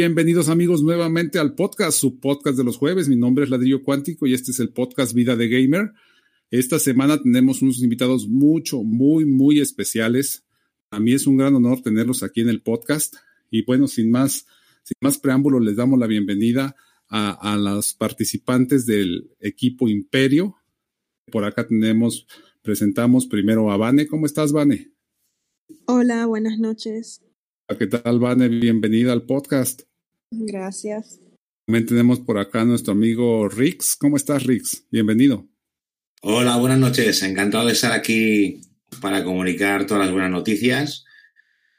Bienvenidos amigos nuevamente al podcast, su podcast de los jueves. Mi nombre es Ladrillo Cuántico y este es el podcast Vida de Gamer. Esta semana tenemos unos invitados mucho, muy, muy especiales. A mí es un gran honor tenerlos aquí en el podcast. Y bueno, sin más, sin más preámbulo, les damos la bienvenida a, a los participantes del equipo Imperio. Por acá tenemos, presentamos primero a Vane. ¿Cómo estás, Vane? Hola, buenas noches. ¿Qué tal, Vane? Bienvenida al podcast. Gracias. También tenemos por acá a nuestro amigo Rix. ¿Cómo estás, Rix? Bienvenido. Hola, buenas noches. Encantado de estar aquí para comunicar todas las buenas noticias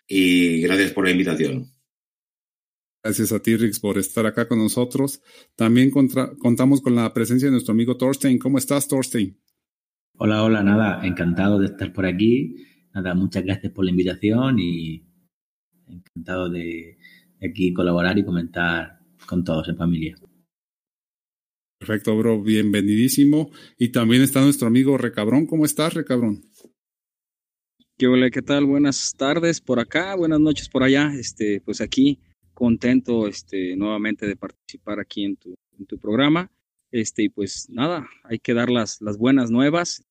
y gracias por la invitación. Gracias a ti, Rix, por estar acá con nosotros. También contra, contamos con la presencia de nuestro amigo Thorstein. ¿Cómo estás, Thorstein? Hola, hola, nada, encantado de estar por aquí. Nada, muchas gracias por la invitación y encantado de aquí colaborar y comentar con todos en familia. Perfecto, bro, bienvenidísimo. Y también está nuestro amigo Recabrón. ¿Cómo estás, Recabrón? ¿Qué hola, qué tal? Buenas tardes por acá, buenas noches por allá. Este, pues aquí contento este, nuevamente de participar aquí en tu, en tu programa. Este, y pues nada, hay que dar las, las buenas nuevas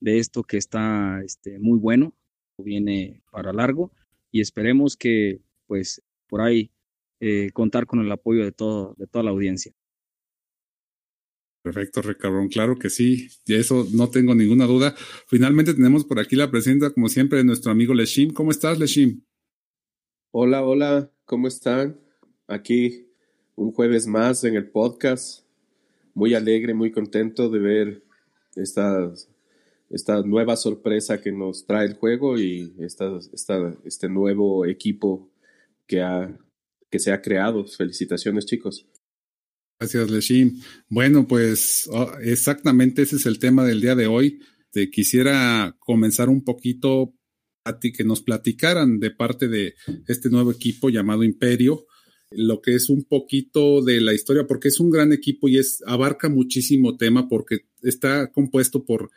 de esto que está este, muy bueno, viene para largo y esperemos que pues por ahí eh, contar con el apoyo de, todo, de toda la audiencia. Perfecto, Ricardo. Claro que sí, de eso no tengo ninguna duda. Finalmente tenemos por aquí la presencia, como siempre, de nuestro amigo Leshim. ¿Cómo estás, Leshim? Hola, hola, ¿cómo están? Aquí un jueves más en el podcast. Muy alegre, muy contento de ver esta, esta nueva sorpresa que nos trae el juego y esta, esta, este nuevo equipo que, ha, que se ha creado. Felicitaciones, chicos. Gracias, Leshim. Bueno, pues oh, exactamente ese es el tema del día de hoy. Te quisiera comenzar un poquito a ti que nos platicaran de parte de este nuevo equipo llamado Imperio, lo que es un poquito de la historia, porque es un gran equipo y es abarca muchísimo tema porque está compuesto por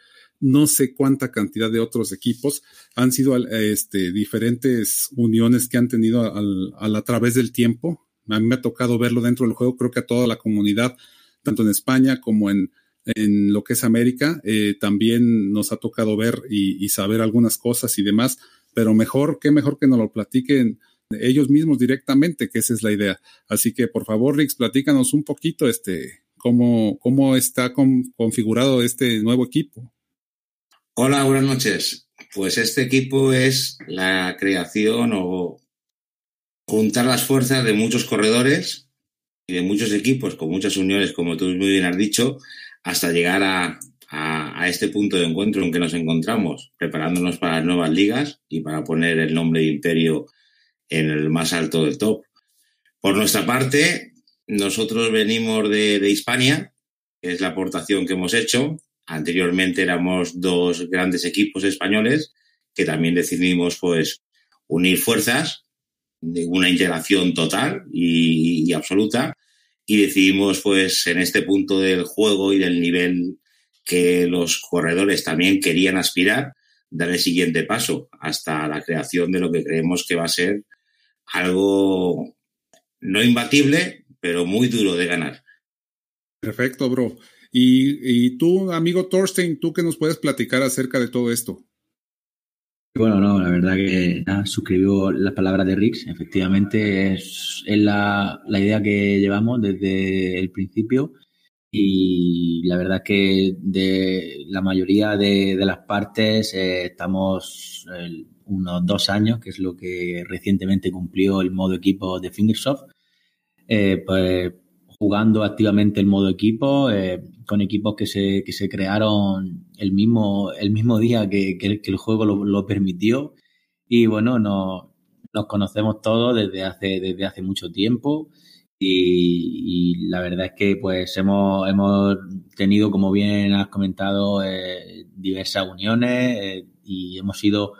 no sé cuánta cantidad de otros equipos. Han sido este, diferentes uniones que han tenido al, al, a través del tiempo. A mí me ha tocado verlo dentro del juego, creo que a toda la comunidad, tanto en España como en, en lo que es América, eh, también nos ha tocado ver y, y, saber algunas cosas y demás, pero mejor, qué mejor que nos lo platiquen ellos mismos directamente, que esa es la idea. Así que, por favor, Rix, platícanos un poquito este, cómo, cómo está con, configurado este nuevo equipo. Hola, buenas noches. Pues este equipo es la creación o juntar las fuerzas de muchos corredores y de muchos equipos con muchas uniones, como tú muy bien has dicho, hasta llegar a, a, este punto de encuentro en que nos encontramos, preparándonos para las nuevas ligas y para poner el nombre de Imperio en el más alto del top. Por nuestra parte, nosotros venimos de, de Hispania, que es la aportación que hemos hecho. Anteriormente éramos dos grandes equipos españoles que también decidimos pues unir fuerzas una integración total y, y, absoluta y decidimos pues en este punto del juego y del nivel que los corredores también querían aspirar dar el siguiente paso hasta la creación de lo que creemos que va a ser algo no imbatible pero muy duro de ganar. Perfecto bro y, tú amigo Thorstein tú qué nos puedes platicar acerca de todo esto bueno, no, la verdad que nada, suscribió las palabras de Rix. Efectivamente, es, la, idea que llevamos desde el principio. Y la verdad que de la mayoría de, de las partes eh, estamos eh, unos dos años, que es lo que recientemente cumplió el modo equipo de Fingersoft. Eh, pues jugando activamente el modo equipo, eh, con equipos que se, que se crearon el mismo, el mismo día que, que, el juego lo, lo, permitió. Y bueno, no, nos conocemos todos desde hace, desde hace mucho tiempo y, la verdad es que pues hemos, hemos tenido, como bien has comentado, eh, diversas uniones eh, y hemos ido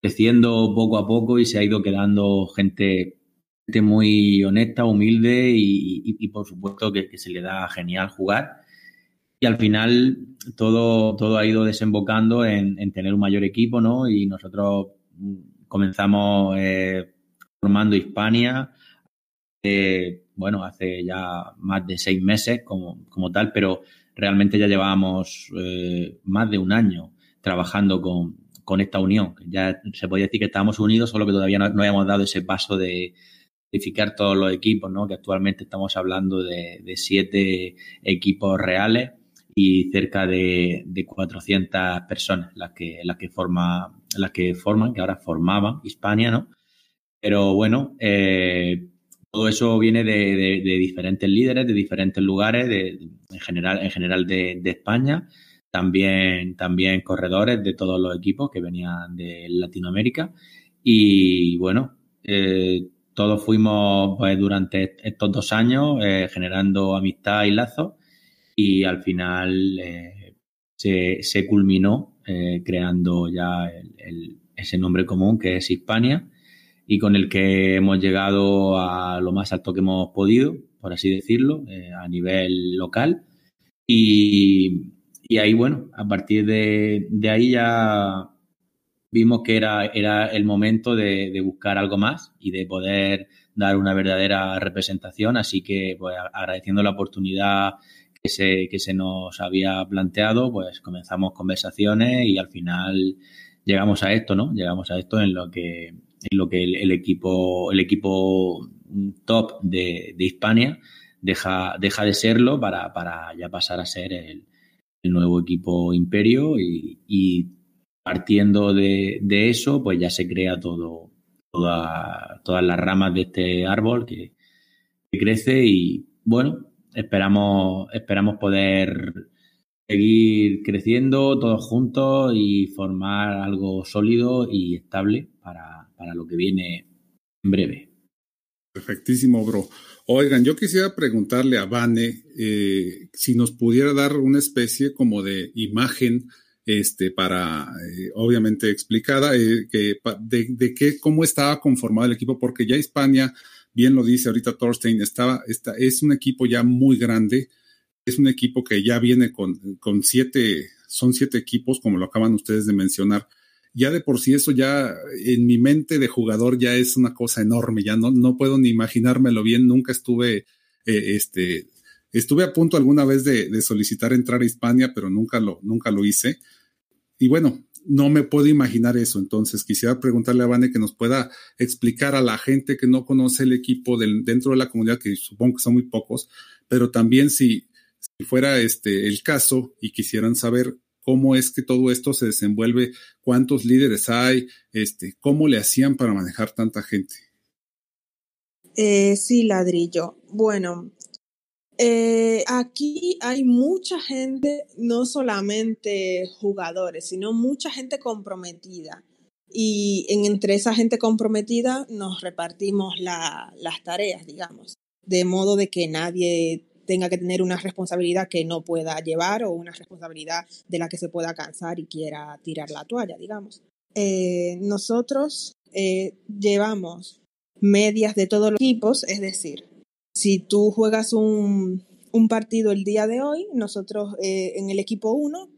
creciendo poco a poco y se ha ido quedando gente muy honesta, humilde y, por supuesto que, se le da genial jugar. Y al final todo, todo ha ido desembocando en, tener un mayor equipo, ¿no? Y nosotros mm, comenzamos eh, formando Hispania, bueno, hace ya más de seis meses como, como tal, pero realmente ya llevábamos eh, más de un año trabajando con, con, esta unión. Ya se podía decir que estábamos unidos, solo que todavía no, no habíamos dado ese paso de unificar todos los equipos, ¿no? que actualmente estamos hablando de, de siete equipos reales y cerca de, de 400 personas las que, las que, forma, las que forman, que ahora formaban Hispania, ¿no? Pero bueno, eh, todo eso viene de, diferentes líderes, de diferentes lugares, en general, en general de, España, también, también corredores de todos los equipos que venían de Latinoamérica. Y bueno, eh, todos fuimos pues, durante estos dos años eh, generando amistad y lazos y al final eh, se, culminó creando ya ese nombre común que es Hispania y con el que hemos llegado a lo más alto que hemos podido, por así decirlo, eh, a nivel local. Y, ahí, bueno, a partir de, ahí ya vimos que era, era el momento de, de, buscar algo más y de poder dar una verdadera representación. Así que, pues, agradeciendo la oportunidad que se, que se nos había planteado, pues comenzamos conversaciones y al final llegamos a esto, ¿no? Llegamos a esto en lo que en lo que el, equipo, el equipo top de, de, Hispania deja, deja de serlo para, para ya pasar a ser el, nuevo equipo Imperio y, partiendo de, eso, pues ya se crea todo, toda, todas las ramas de este árbol que, que crece y bueno, esperamos, esperamos poder seguir creciendo todos juntos y formar algo sólido y estable para, para lo que viene en breve. Perfectísimo, bro. Oigan, yo quisiera preguntarle a Vane eh, si nos pudiera dar una especie como de imagen, este, para, eh, obviamente explicada, eh, que, de, de qué, cómo estaba conformado el equipo, porque ya España, bien lo dice ahorita Thorstein, estaba, está, es un equipo ya muy grande, es un equipo que ya viene con, con siete, son siete equipos, como lo acaban ustedes de mencionar. Ya de por sí eso ya en mi mente de jugador ya es una cosa enorme, ya no, no puedo ni imaginármelo bien, nunca estuve, eh, este, estuve a punto alguna vez de, solicitar entrar a Hispania, pero nunca lo, nunca lo hice. Y bueno, no me puedo imaginar eso, entonces quisiera preguntarle a Vane que nos pueda explicar a la gente que no conoce el equipo del, dentro de la comunidad, que supongo que son muy pocos, pero también si, si fuera este el caso y quisieran saber cómo es que todo esto se desenvuelve, cuántos líderes hay, este, cómo le hacían para manejar tanta gente. Eh, sí, ladrillo. Bueno, eh, aquí hay mucha gente, no solamente jugadores, sino mucha gente comprometida. Y en, entre esa gente comprometida nos repartimos la, las tareas, digamos, de modo de que nadie tenga que tener una responsabilidad que no pueda llevar o una responsabilidad de la que se pueda cansar y quiera tirar la toalla, digamos. Eh, nosotros eh, llevamos medias de todos los equipos, es decir, si tú juegas un, un partido el día de hoy, nosotros eh, en el equipo 1,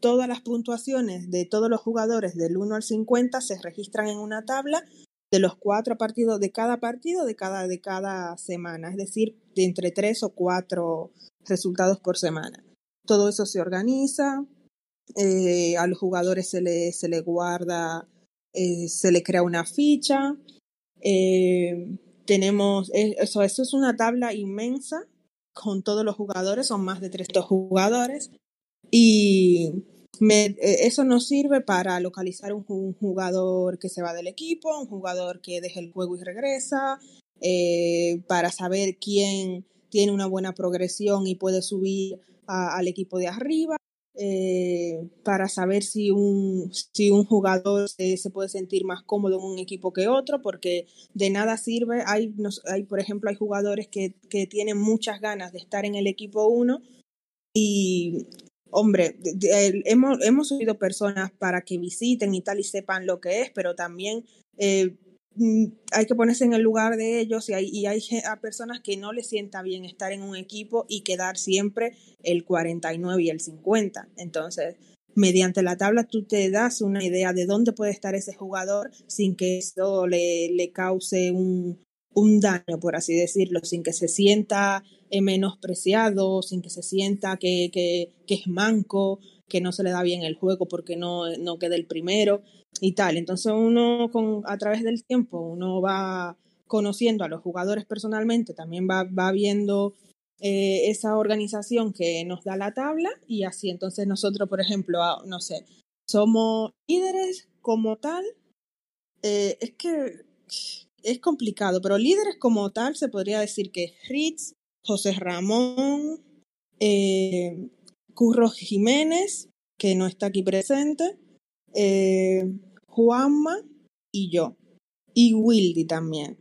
todas las puntuaciones de todos los jugadores del 1 al 50 se registran en una tabla de los cuatro partidos de cada partido de cada, de cada semana, es decir, de entre tres o cuatro resultados por semana. Todo eso se organiza, eh, a los jugadores se le, se le guarda, eh, se le crea una ficha. Tenemos, eso, eso es una tabla inmensa con todos los jugadores, son más de 300 jugadores. Y eh, eso nos sirve para localizar un, jugador que se va del equipo, un jugador que deja el juego y regresa, eh, para saber quién tiene una buena progresión y puede subir al equipo de arriba. Eh, para saber si un, si un jugador se, puede sentir más cómodo en un equipo que otro, porque de nada sirve. Hay, hay por ejemplo, hay jugadores que, que, tienen muchas ganas de estar en el equipo 1 y, hombre, hemos, hemos subido personas para que visiten y tal y sepan lo que es, pero también... Eh, hay que ponerse en el lugar de ellos y hay, y hay personas que no les sienta bien estar en un equipo y quedar siempre el 49 y el 50. Entonces, mediante la tabla tú te das una idea de dónde puede estar ese jugador sin que eso le, le cause un, un daño, por así decirlo, sin que se sienta eh, menospreciado, sin que se sienta que, que, que, es manco, que no se le da bien el juego porque no, no queda el primero y tal. Entonces uno con, a través del tiempo, uno va conociendo a los jugadores personalmente, también va, va viendo eh, esa organización que nos da la tabla y así entonces nosotros, por ejemplo, no sé, somos líderes como tal. Eh, es que es complicado, pero líderes como tal se podría decir que Ritz, José Ramón, eh, Curro Jiménez, que no está aquí presente, Juanma y yo. Y Wildy también.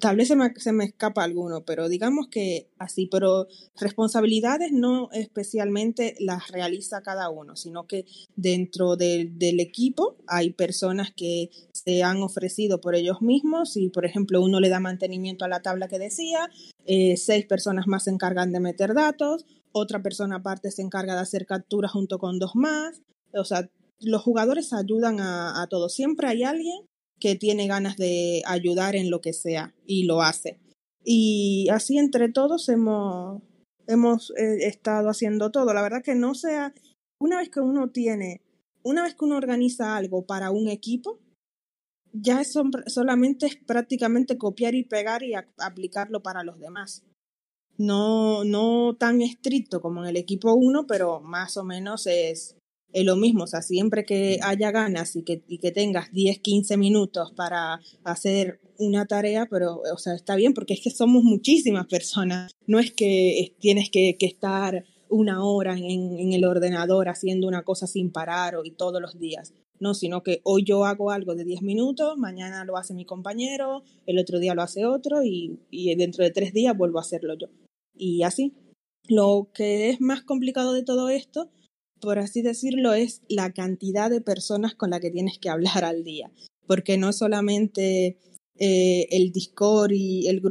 Tal vez se me, se me, escapa alguno, pero digamos que así, pero responsabilidades no especialmente las realiza cada uno, sino que dentro del equipo hay personas que se han ofrecido por ellos mismos y, por ejemplo, uno le da mantenimiento a la tabla que decía, eh, seis personas más se encargan de meter datos, otra persona aparte se encarga de hacer capturas junto con dos más, o sea, los jugadores ayudan a, a todos, siempre hay alguien que tiene ganas de ayudar en lo que sea y lo hace. Y así entre todos hemos, hemos eh, estado haciendo todo. La verdad que no sea, una vez que uno tiene, una vez que uno organiza algo para un equipo, ya es solamente es prácticamente copiar y pegar y aplicarlo para los demás. No, no tan estricto como en el equipo 1, pero más o menos es, es lo mismo, o sea, siempre que haya ganas y que, y que tengas 10, 15 minutos para hacer una tarea, pero, o sea, está bien porque es que somos muchísimas personas, no es que tienes que, que estar una hora en, en, el ordenador haciendo una cosa sin parar o, y todos los días, no, sino que hoy yo hago algo de 10 minutos, mañana lo hace mi compañero, el otro día lo hace otro y, y dentro de tres días vuelvo a hacerlo yo. Y así. Lo que es más complicado de todo esto por así decirlo, es la cantidad de personas con la que tienes que hablar al día, porque no solamente eh, el Discord y el,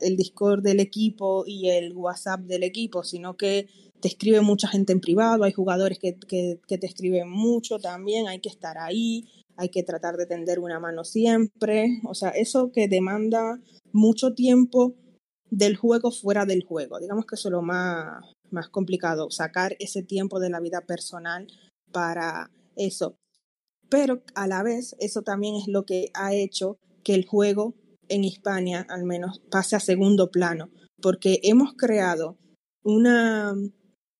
el, Discord del equipo y el WhatsApp del equipo, sino que te escribe mucha gente en privado, hay jugadores que, que, te escriben mucho también, hay que estar ahí, hay que tratar de tender una mano siempre, o sea, eso que demanda mucho tiempo del juego fuera del juego. Digamos que eso es lo más, más complicado, sacar ese tiempo de la vida personal para eso. Pero a la vez, eso también es lo que ha hecho que el juego en Hispania, al menos, pase a segundo plano, porque hemos creado una,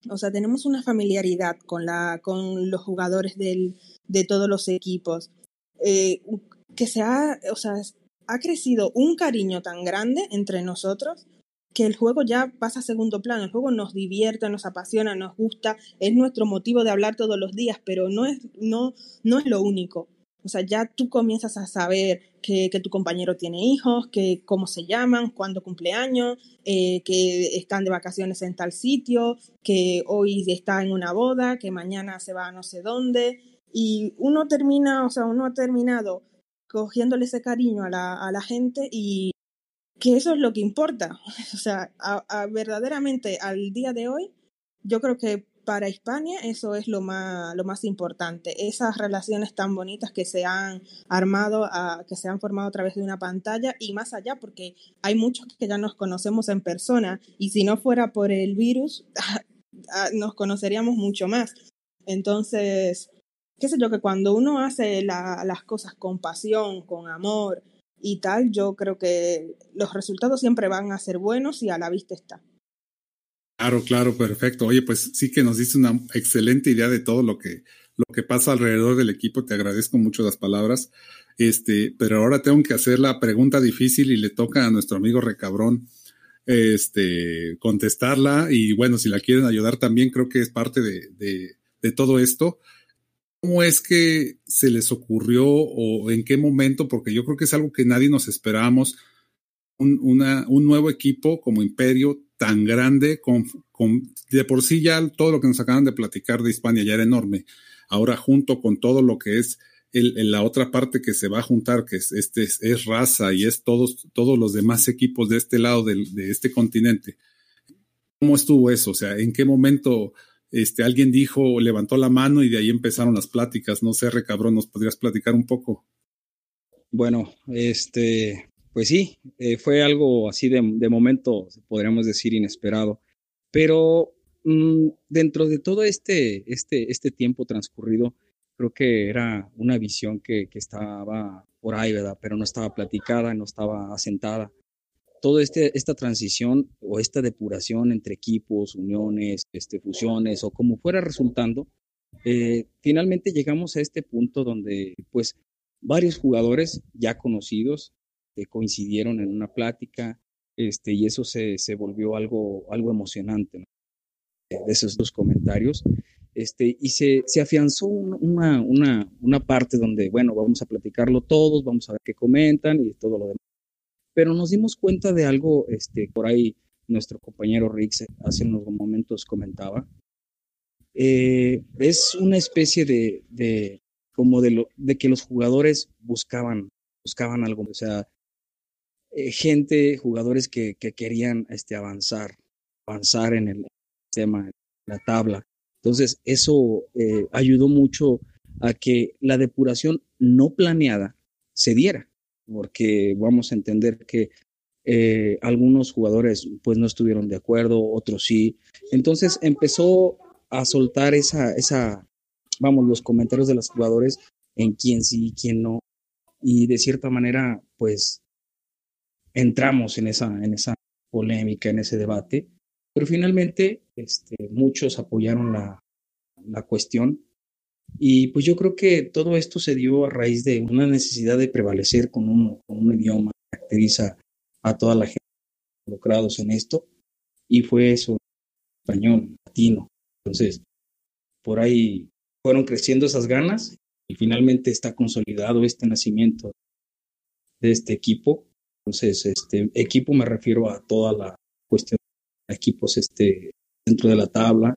o sea, tenemos una familiaridad con, la, con los jugadores del, de todos los equipos, eh, que se ha, o sea, ha crecido un cariño tan grande entre nosotros que el juego ya pasa a segundo plano, el juego nos divierte, nos apasiona, nos gusta, es nuestro motivo de hablar todos los días, pero no es, no, no es lo único. O sea, ya tú comienzas a saber que, que tu compañero tiene hijos, que cómo se llaman, cuándo cumpleaños, eh, que están de vacaciones en tal sitio, que hoy está en una boda, que mañana se va a no sé dónde. Y uno termina, o sea, uno ha terminado cogiéndole ese cariño a la, gente y, que eso es lo que importa. O sea, a, verdaderamente al día de hoy, yo creo que para España eso es lo más, lo más importante. Esas relaciones tan bonitas que se han armado, que se han formado a través de una pantalla y más allá, porque hay muchos que ya nos conocemos en persona y si no fuera por el virus, nos conoceríamos mucho más. Entonces, qué sé yo, que cuando uno hace las cosas con pasión, con amor, y tal, yo creo que los resultados siempre van a ser buenos y a la vista está. Claro, claro, perfecto. Oye, pues sí que nos dice una excelente idea de todo lo que, lo que pasa alrededor del equipo. Te agradezco mucho las palabras. Este, pero ahora tengo que hacer la pregunta difícil y le toca a nuestro amigo Recabrón este, contestarla. Y bueno, si la quieren ayudar también, creo que es parte de, de, de todo esto. ¿Cómo es que se les ocurrió o en qué momento? Porque yo creo que es algo que nadie nos esperábamos. Un, un nuevo equipo como Imperio tan grande, con, con, de por sí ya todo lo que nos acaban de platicar de Hispania ya era enorme. Ahora junto con todo lo que es el, la otra parte que se va a juntar, que es, este, es raza y es todos, todos los demás equipos de este lado del, de este continente. ¿Cómo estuvo eso? O sea, ¿en qué momento este, alguien dijo, levantó la mano y de ahí empezaron las pláticas? No sé, re cabrón, ¿nos podrías platicar un poco? Bueno, este, pues sí, eh, fue algo así de, de, momento, podríamos decir, inesperado. Pero mmm, dentro de todo este, este, este tiempo transcurrido, creo que era una visión que, que, estaba por ahí, ¿verdad? Pero no estaba platicada, no estaba asentada toda este, esta transición o esta depuración entre equipos, uniones, este, fusiones o como fuera resultando, eh, finalmente llegamos a este punto donde pues varios jugadores ya conocidos eh, coincidieron en una plática este, y eso se, se volvió algo, algo emocionante ¿no? de esos dos comentarios. Este, y se, se afianzó una, una, una parte donde, bueno, vamos a platicarlo todos, vamos a ver qué comentan y todo lo demás pero nos dimos cuenta de algo, este, por ahí nuestro compañero Rick hace unos momentos comentaba. Eh, es una especie de, de como de, lo, de que los jugadores buscaban, buscaban algo, o sea, eh, gente, jugadores que, que, querían este, avanzar, avanzar en el tema, en la tabla. Entonces, eso eh, ayudó mucho a que la depuración no planeada se diera porque vamos a entender que eh, algunos jugadores pues no estuvieron de acuerdo, otros sí. Entonces empezó a soltar esa, esa, vamos, los comentarios de los jugadores en quién sí y quién no. Y de cierta manera, pues entramos en esa, en esa polémica, en ese debate, pero finalmente este, muchos apoyaron la, la cuestión y pues yo creo que todo esto se dio a raíz de una necesidad de prevalecer con un, con un idioma que caracteriza a toda la gente involucrados en esto. Y fue eso, español, latino. Entonces, por ahí fueron creciendo esas ganas y finalmente está consolidado este nacimiento de este equipo. Entonces, este equipo me refiero a toda la cuestión de equipos este, dentro de la tabla,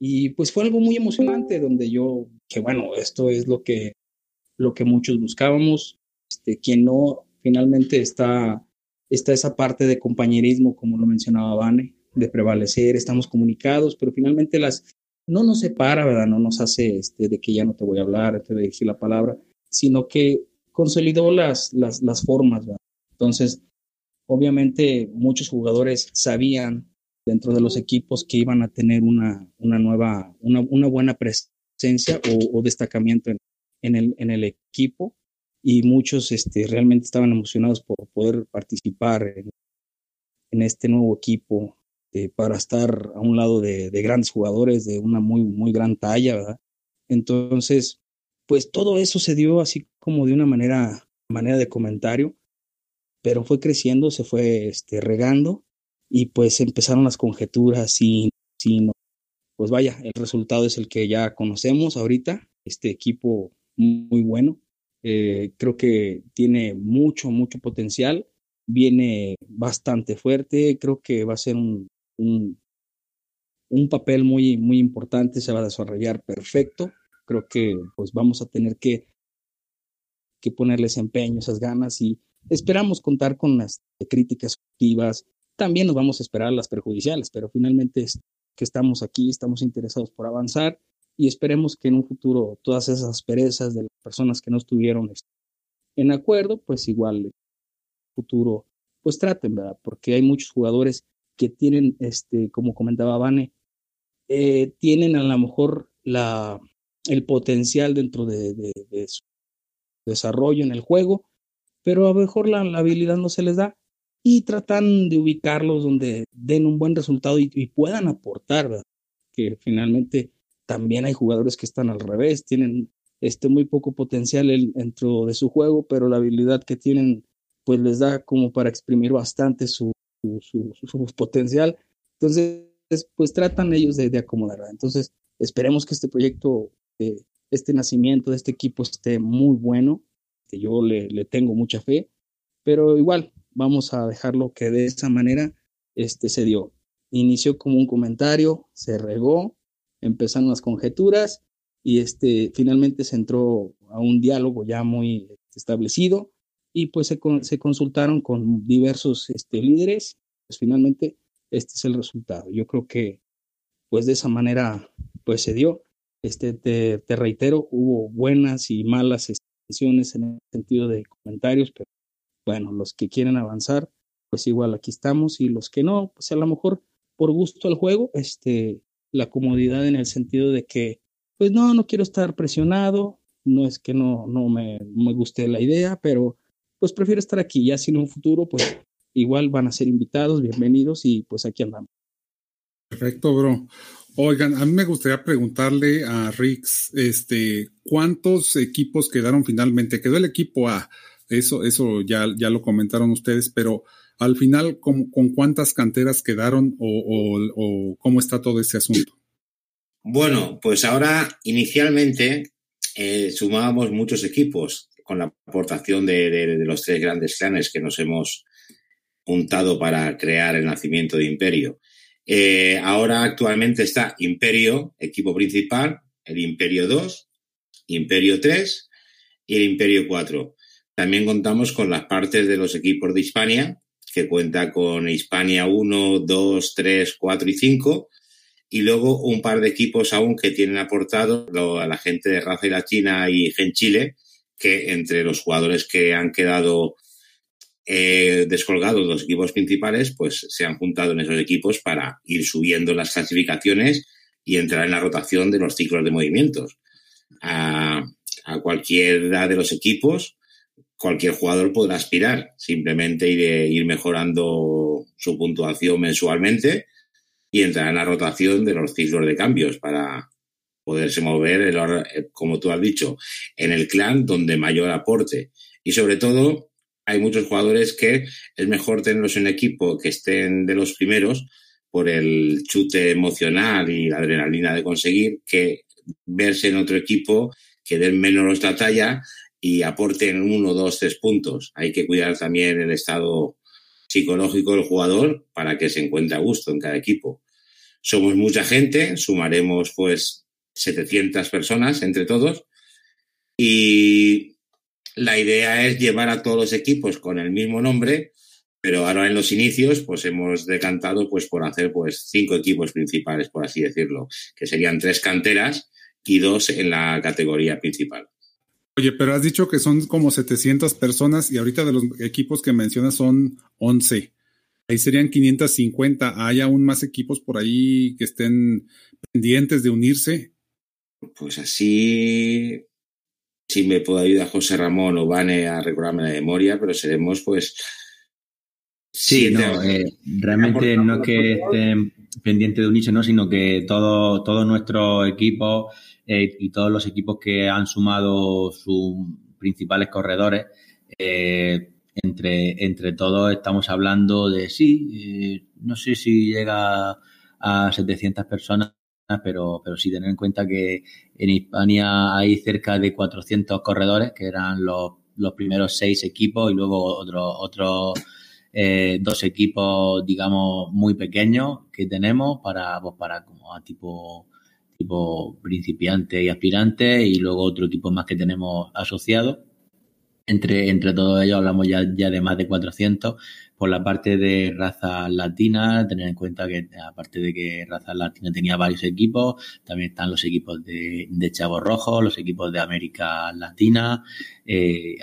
y pues fue algo muy emocionante donde yo, que bueno, esto es lo que, lo que muchos buscábamos. Este, quien no, finalmente está, está esa parte de compañerismo, como lo mencionaba Vane, de prevalecer, estamos comunicados, pero finalmente las, no nos separa, ¿verdad? No nos hace este, de que ya no te voy a hablar, te voy a decir la palabra, sino que consolidó las, las, las formas, ¿verdad? Entonces, obviamente muchos jugadores sabían dentro de los equipos que iban a tener una, una nueva, una, una buena presencia o, o destacamiento en, en, el, en el equipo. Y muchos este, realmente estaban emocionados por poder participar en, en este nuevo equipo eh, para estar a un lado de, de, grandes jugadores de una muy, muy gran talla, ¿verdad? Entonces, pues todo eso se dio así como de una manera, manera de comentario, pero fue creciendo, se fue este, regando y pues empezaron las conjeturas y, si no, pues vaya, el resultado es el que ya conocemos ahorita, este equipo muy bueno, eh, creo que tiene mucho, mucho potencial, viene bastante fuerte, creo que va a ser un, un, un papel muy, muy importante, se va a desarrollar perfecto, creo que pues vamos a tener que, que ponerles empeño, esas ganas y esperamos contar con las críticas activas, también nos vamos a esperar las perjudiciales, pero finalmente es que estamos aquí, estamos interesados por avanzar y esperemos que en un futuro todas esas perezas de las personas que no estuvieron en acuerdo, pues igual en futuro pues traten, ¿verdad? Porque hay muchos jugadores que tienen, este, como comentaba Vane, eh, tienen a lo mejor la, el potencial dentro de, de, de, su desarrollo en el juego, pero a lo mejor la, habilidad no se les da y tratan de ubicarlos donde den un buen resultado y, puedan aportar, que finalmente también hay jugadores que están al revés, tienen este muy poco potencial dentro de su juego, pero la habilidad que tienen pues les da como para exprimir bastante su, su, su, potencial. Entonces, pues tratan ellos de, de acomodar. Entonces, esperemos que este proyecto, este nacimiento de este equipo esté muy bueno, que yo le, le tengo mucha fe, pero igual vamos a dejarlo que de esa manera este, se dio. Inició como un comentario, se regó, empezaron las conjeturas y este, finalmente se entró a un diálogo ya muy establecido y pues se, se consultaron con diversos este, líderes, pues finalmente este es el resultado. Yo creo que pues de esa manera pues se dio. Este, te, te reitero, hubo buenas y malas en el sentido de comentarios, pero bueno, los que quieren avanzar, pues igual aquí estamos y los que no, pues a lo mejor por gusto al juego, este, la comodidad en el sentido de que, pues no, no quiero estar presionado, no es que no, no me, me guste la idea, pero pues prefiero estar aquí, ya si en un futuro, pues igual van a ser invitados, bienvenidos y pues aquí andamos. Perfecto, bro. Oigan, a mí me gustaría preguntarle a Rix, este, ¿cuántos equipos quedaron finalmente? Quedó el equipo A, eso, eso ya, ya lo comentaron ustedes, pero al final, ¿con, con cuántas canteras quedaron o, o, cómo está todo ese asunto? Bueno, pues ahora inicialmente eh, sumábamos muchos equipos con la aportación de, de, de, los tres grandes clanes que nos hemos juntado para crear el nacimiento de Imperio. Eh, ahora actualmente está Imperio, equipo principal, el Imperio 2, Imperio 3 y el Imperio 4. También contamos con las partes de los equipos de Hispania, que cuenta con Hispania 1, 2, 3, 4 y 5, y luego un par de equipos aún que tienen aportado a la gente de Raza y la China y Gen Chile, que entre los jugadores que han quedado eh, descolgados los equipos principales, pues se han juntado en esos equipos para ir subiendo las clasificaciones y entrar en la rotación de los ciclos de movimientos. A, a cualquiera de los equipos cualquier jugador podrá aspirar, simplemente ir, ir mejorando su puntuación mensualmente y entrar en la rotación de los ciclos de cambios para poderse mover, el, como tú has dicho, en el clan donde mayor aporte. Y sobre todo, hay muchos jugadores que es mejor tenerlos en equipo que estén de los primeros por el chute emocional y la adrenalina de conseguir que verse en otro equipo que den menos la talla y aporten uno, dos, tres puntos. Hay que cuidar también el estado psicológico del jugador para que se encuentre a gusto en cada equipo. Somos mucha gente, sumaremos pues 700 personas entre todos y la idea es llevar a todos los equipos con el mismo nombre, pero ahora en los inicios pues hemos decantado pues por hacer pues cinco equipos principales, por así decirlo, que serían tres canteras y dos en la categoría principal. Oye, pero has dicho que son como 700 personas y ahorita de los equipos que mencionas son 11. Ahí serían 550. ¿Hay aún más equipos por ahí que estén pendientes de unirse? Pues así, si me puede ayudar José Ramón o Vane a recordarme la memoria, pero seremos pues... Sí, no, eh, realmente no es que estén pendientes de unirse, ¿no? sino que todo, todo nuestro equipo eh, y todos los equipos que han sumado sus principales corredores, eh, entre, entre todos estamos hablando de sí, no sé si llega a 700 personas, pero, pero sí tener en cuenta que en Hispania hay cerca de 400 corredores, que eran los, los primeros seis equipos y luego otros otros eh, dos equipos, digamos, muy pequeños que tenemos para, pues, para tipo tipo principiante y aspirante y luego otro equipo más que tenemos asociado. Entre, entre todos ellos hablamos ya, ya de más de 400 por la parte de raza latina, tener en cuenta que aparte de que raza latina tenía varios equipos, también están los equipos de, de Chavo Rojo, los equipos de América Latina, eh,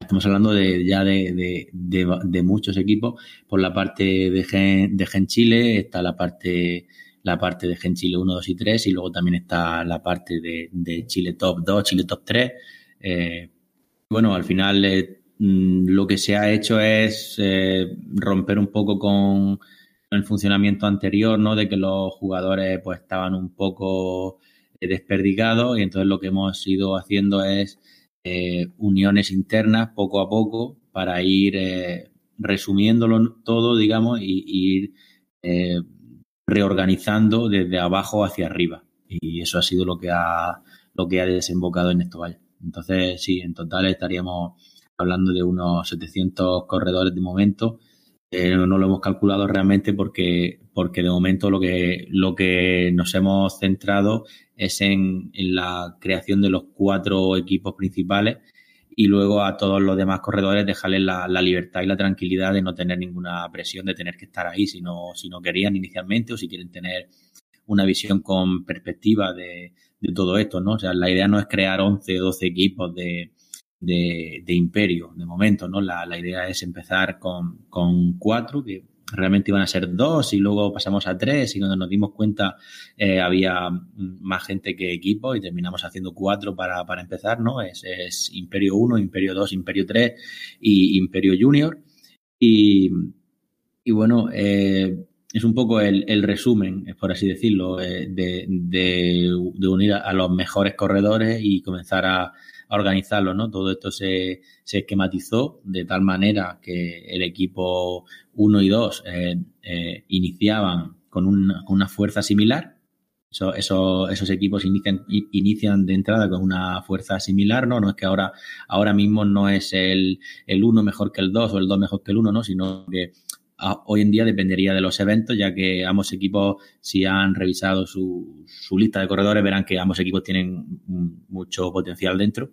Estamos hablando de, ya de, de, de, muchos equipos. Por la parte de Gen, de Gen Chile está la parte la parte de Gen Chile 1, 2 y 3 y luego también está la parte de, de Chile Top 2, Chile Top 3. Eh, bueno, al final eh, mm, lo que se ha hecho es eh, romper un poco con el funcionamiento anterior, ¿no? De que los jugadores pues estaban un poco eh, desperdigados y entonces lo que hemos ido haciendo es eh, uniones internas poco a poco para ir resumiéndolo todo, digamos, y, ir reorganizando desde abajo hacia arriba. Y eso ha sido lo que ha, lo que ha desembocado en esto. Entonces, sí, en total estaríamos hablando de unos 700 corredores de momento. Eh, no lo hemos calculado realmente porque, porque de momento lo que, lo que nos hemos centrado es en, la creación de los cuatro equipos principales y luego a todos los demás corredores dejarles la, libertad y la tranquilidad de no tener ninguna presión de tener que estar ahí si no, si no querían inicialmente o si quieren tener una visión con perspectiva de, de todo esto, ¿no? O sea, la idea no es crear 11 o 12 equipos de, de, imperio de momento, ¿no? La, la idea es empezar con, con cuatro, que realmente iban a ser dos y luego pasamos a tres y cuando nos dimos cuenta eh, había más gente que equipo y terminamos haciendo cuatro para, para empezar, ¿no? Es, Imperio 1, Imperio 2, Imperio 3 y Imperio Junior. Y, y bueno, eh, es un poco el, el, resumen, por así decirlo, eh, de, de, unir a, los mejores corredores y comenzar a, organizarlo, ¿no? Todo esto se, se, esquematizó de tal manera que el equipo 1 y 2 eh, eh, iniciaban con una, con una, fuerza similar. Eso, eso, esos equipos inician, inician de entrada con una fuerza similar, ¿no? No es que ahora, ahora mismo no es el, el 1 mejor que el 2 o el 2 mejor que el 1, ¿no? Sino que hoy en día dependería de los eventos, ya que ambos equipos, si han revisado su, su lista de corredores, verán que ambos equipos tienen mucho potencial dentro.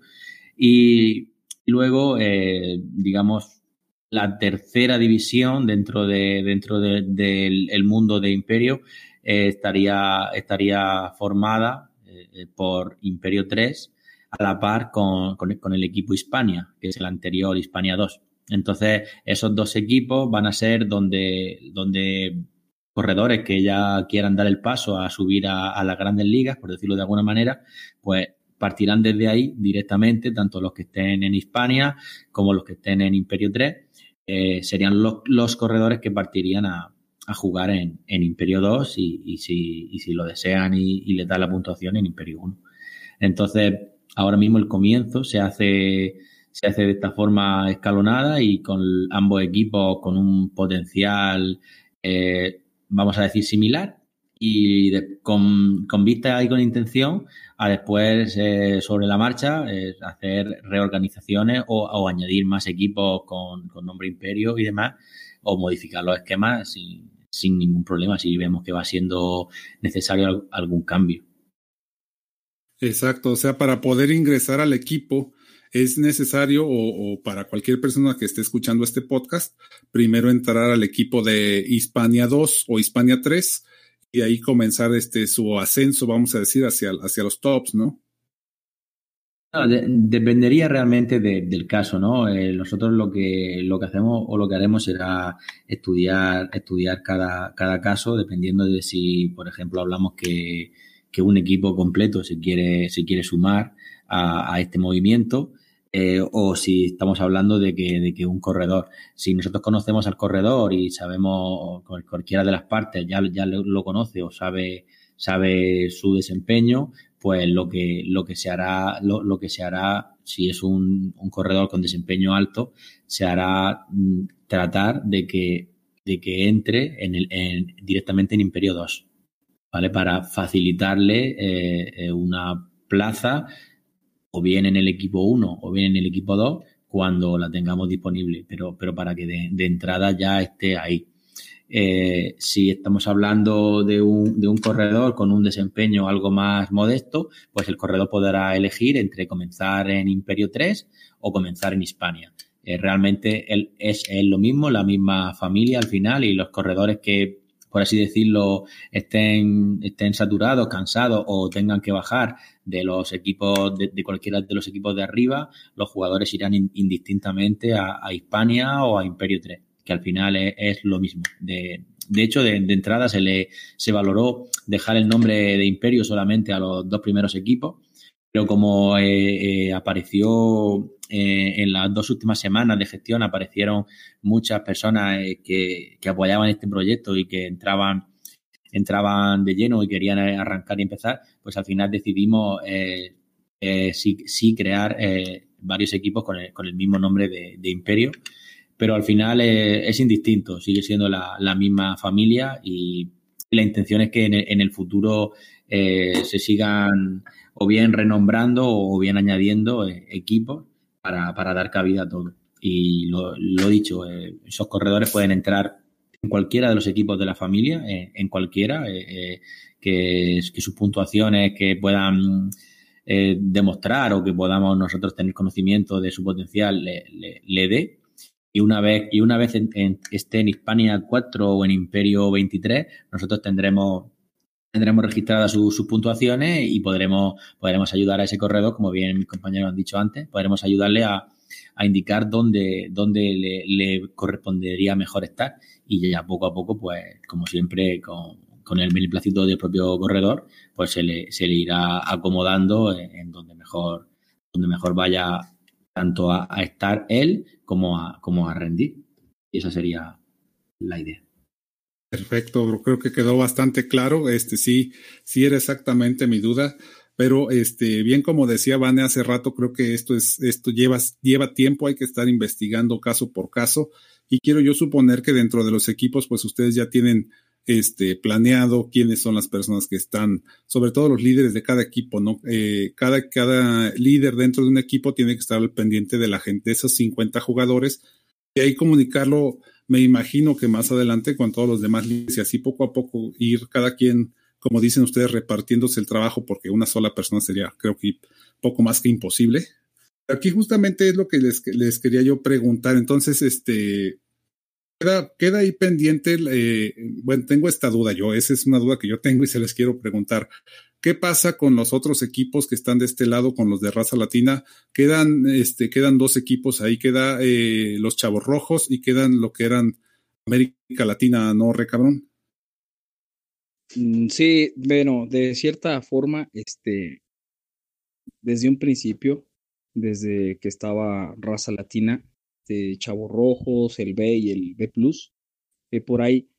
Y luego, eh, digamos, la tercera división dentro de dentro del de, de mundo de Imperio eh, estaría, estaría formada eh, por Imperio 3 a la par con, con, con el equipo Hispania, que es el anterior Hispania 2. Entonces, esos dos equipos van a ser donde, donde corredores que ya quieran dar el paso a subir a, las grandes ligas, por decirlo de alguna manera, pues partirán desde ahí directamente, tanto los que estén en Hispania como los que estén en Imperio 3, eh, serían los, los, corredores que partirían a, a jugar en, en, Imperio 2 y, y, si, y si lo desean y, y les da la puntuación en Imperio 1. Entonces, ahora mismo el comienzo se hace se hace de esta forma escalonada y con ambos equipos con un potencial, eh, vamos a decir, similar y con, con, vista y con intención a después eh, sobre la marcha eh, hacer reorganizaciones o, o, añadir más equipos con, con, nombre imperio y demás o modificar los esquemas sin, sin ningún problema si vemos que va siendo necesario algún cambio. Exacto, o sea, para poder ingresar al equipo es necesario o, para cualquier persona que esté escuchando este podcast, primero entrar al equipo de Hispania 2 o Hispania 3 y ahí comenzar este su ascenso, vamos a decir, hacia, hacia los tops, ¿no? no de, dependería realmente de, del caso, ¿no? Eh, nosotros lo que, lo que hacemos o lo que haremos será estudiar, estudiar cada, cada caso, dependiendo de si, por ejemplo, hablamos que, que un equipo completo se quiere, se quiere sumar a, este movimiento eh, o si estamos hablando de que, de que un corredor, si nosotros conocemos al corredor y sabemos cualquiera de las partes ya, ya lo conoce o sabe, sabe su desempeño, pues lo que, lo que se hará, lo, lo que se hará, si es un, un, corredor con desempeño alto, se hará mm, tratar de que, de que entre en el, en, directamente en Imperio 2, ¿vale? Para facilitarle eh, eh una plaza o bien en el equipo 1 o bien en el equipo 2 cuando la tengamos disponible, pero, pero para que de, entrada ya esté ahí. Eh, si estamos hablando de un, de un, corredor con un desempeño algo más modesto, pues el corredor podrá elegir entre comenzar en Imperio 3 o comenzar en Hispania. Realmente es, es lo mismo, la misma familia al final y los corredores que por así decirlo, estén, estén saturados, cansados o tengan que bajar de los equipos, de, cualquiera de los equipos de arriba, los jugadores irán in, indistintamente a, Hispania o a Imperio 3, que al final es, lo mismo. De, de hecho, de, de, entrada se le se valoró dejar el nombre de Imperio solamente a los dos primeros equipos, pero como eh, eh, apareció eh, en las dos últimas semanas de gestión aparecieron muchas personas eh, que, apoyaban este proyecto y que entraban, entraban de lleno y querían arrancar y empezar, pues al final decidimos eh, eh sí, sí, crear varios equipos con el, con el, mismo nombre de, Imperio, pero al final es indistinto, sigue siendo la, la misma familia y, la intención es que en el, futuro eh, se sigan o bien renombrando o bien añadiendo eh, equipos para, dar cabida a todo. Y lo, lo dicho, eh, esos corredores pueden entrar en cualquiera de los equipos de la familia, en cualquiera, que, que, sus puntuaciones que puedan demostrar o que podamos nosotros tener conocimiento de su potencial le, le dé y una vez, y una vez esté en Hispania 4 o en Imperio 23, nosotros tendremos tendremos registradas sus puntuaciones y podremos, podremos ayudar a ese corredor, como bien mis compañeros han dicho antes, podremos ayudarle a, indicar dónde, dónde le, correspondería mejor estar y ya poco a poco, pues como siempre, con, con el beneplácito del propio corredor, pues se le, se le irá acomodando en, donde mejor donde mejor vaya tanto a, estar él como a, como a rendir. Y esa sería la idea. Perfecto, creo que quedó bastante claro. Este sí, sí era exactamente mi duda. Pero este, bien como decía Vane hace rato, creo que esto es, esto lleva, lleva tiempo, hay que estar investigando caso por caso. Y quiero yo suponer que dentro de los equipos, pues ustedes ya tienen este, planeado quiénes son las personas que están, sobre todo los líderes de cada equipo, ¿no? Eh, cada, cada líder dentro de un equipo tiene que estar al pendiente de la gente, de esos 50 jugadores, y ahí comunicarlo, me imagino que más adelante con todos los demás y así poco a poco ir cada quien, como dicen ustedes, repartiéndose el trabajo, porque una sola persona sería, creo que, poco más que imposible. Aquí justamente es lo que les, les quería yo preguntar. Entonces, este, Queda, queda ahí pendiente, eh, bueno, tengo esta duda yo, esa es una duda que yo tengo y se les quiero preguntar. ¿Qué pasa con los otros equipos que están de este lado, con los de raza latina? Quedan, este, quedan dos equipos ahí, queda eh, los Chavos Rojos y quedan lo que eran América Latina, ¿no, re cabrón? Mm, sí, bueno, de cierta forma, este, desde un principio, desde que estaba raza latina, este, Chavos Rojos, el B y el B Plus, por ahí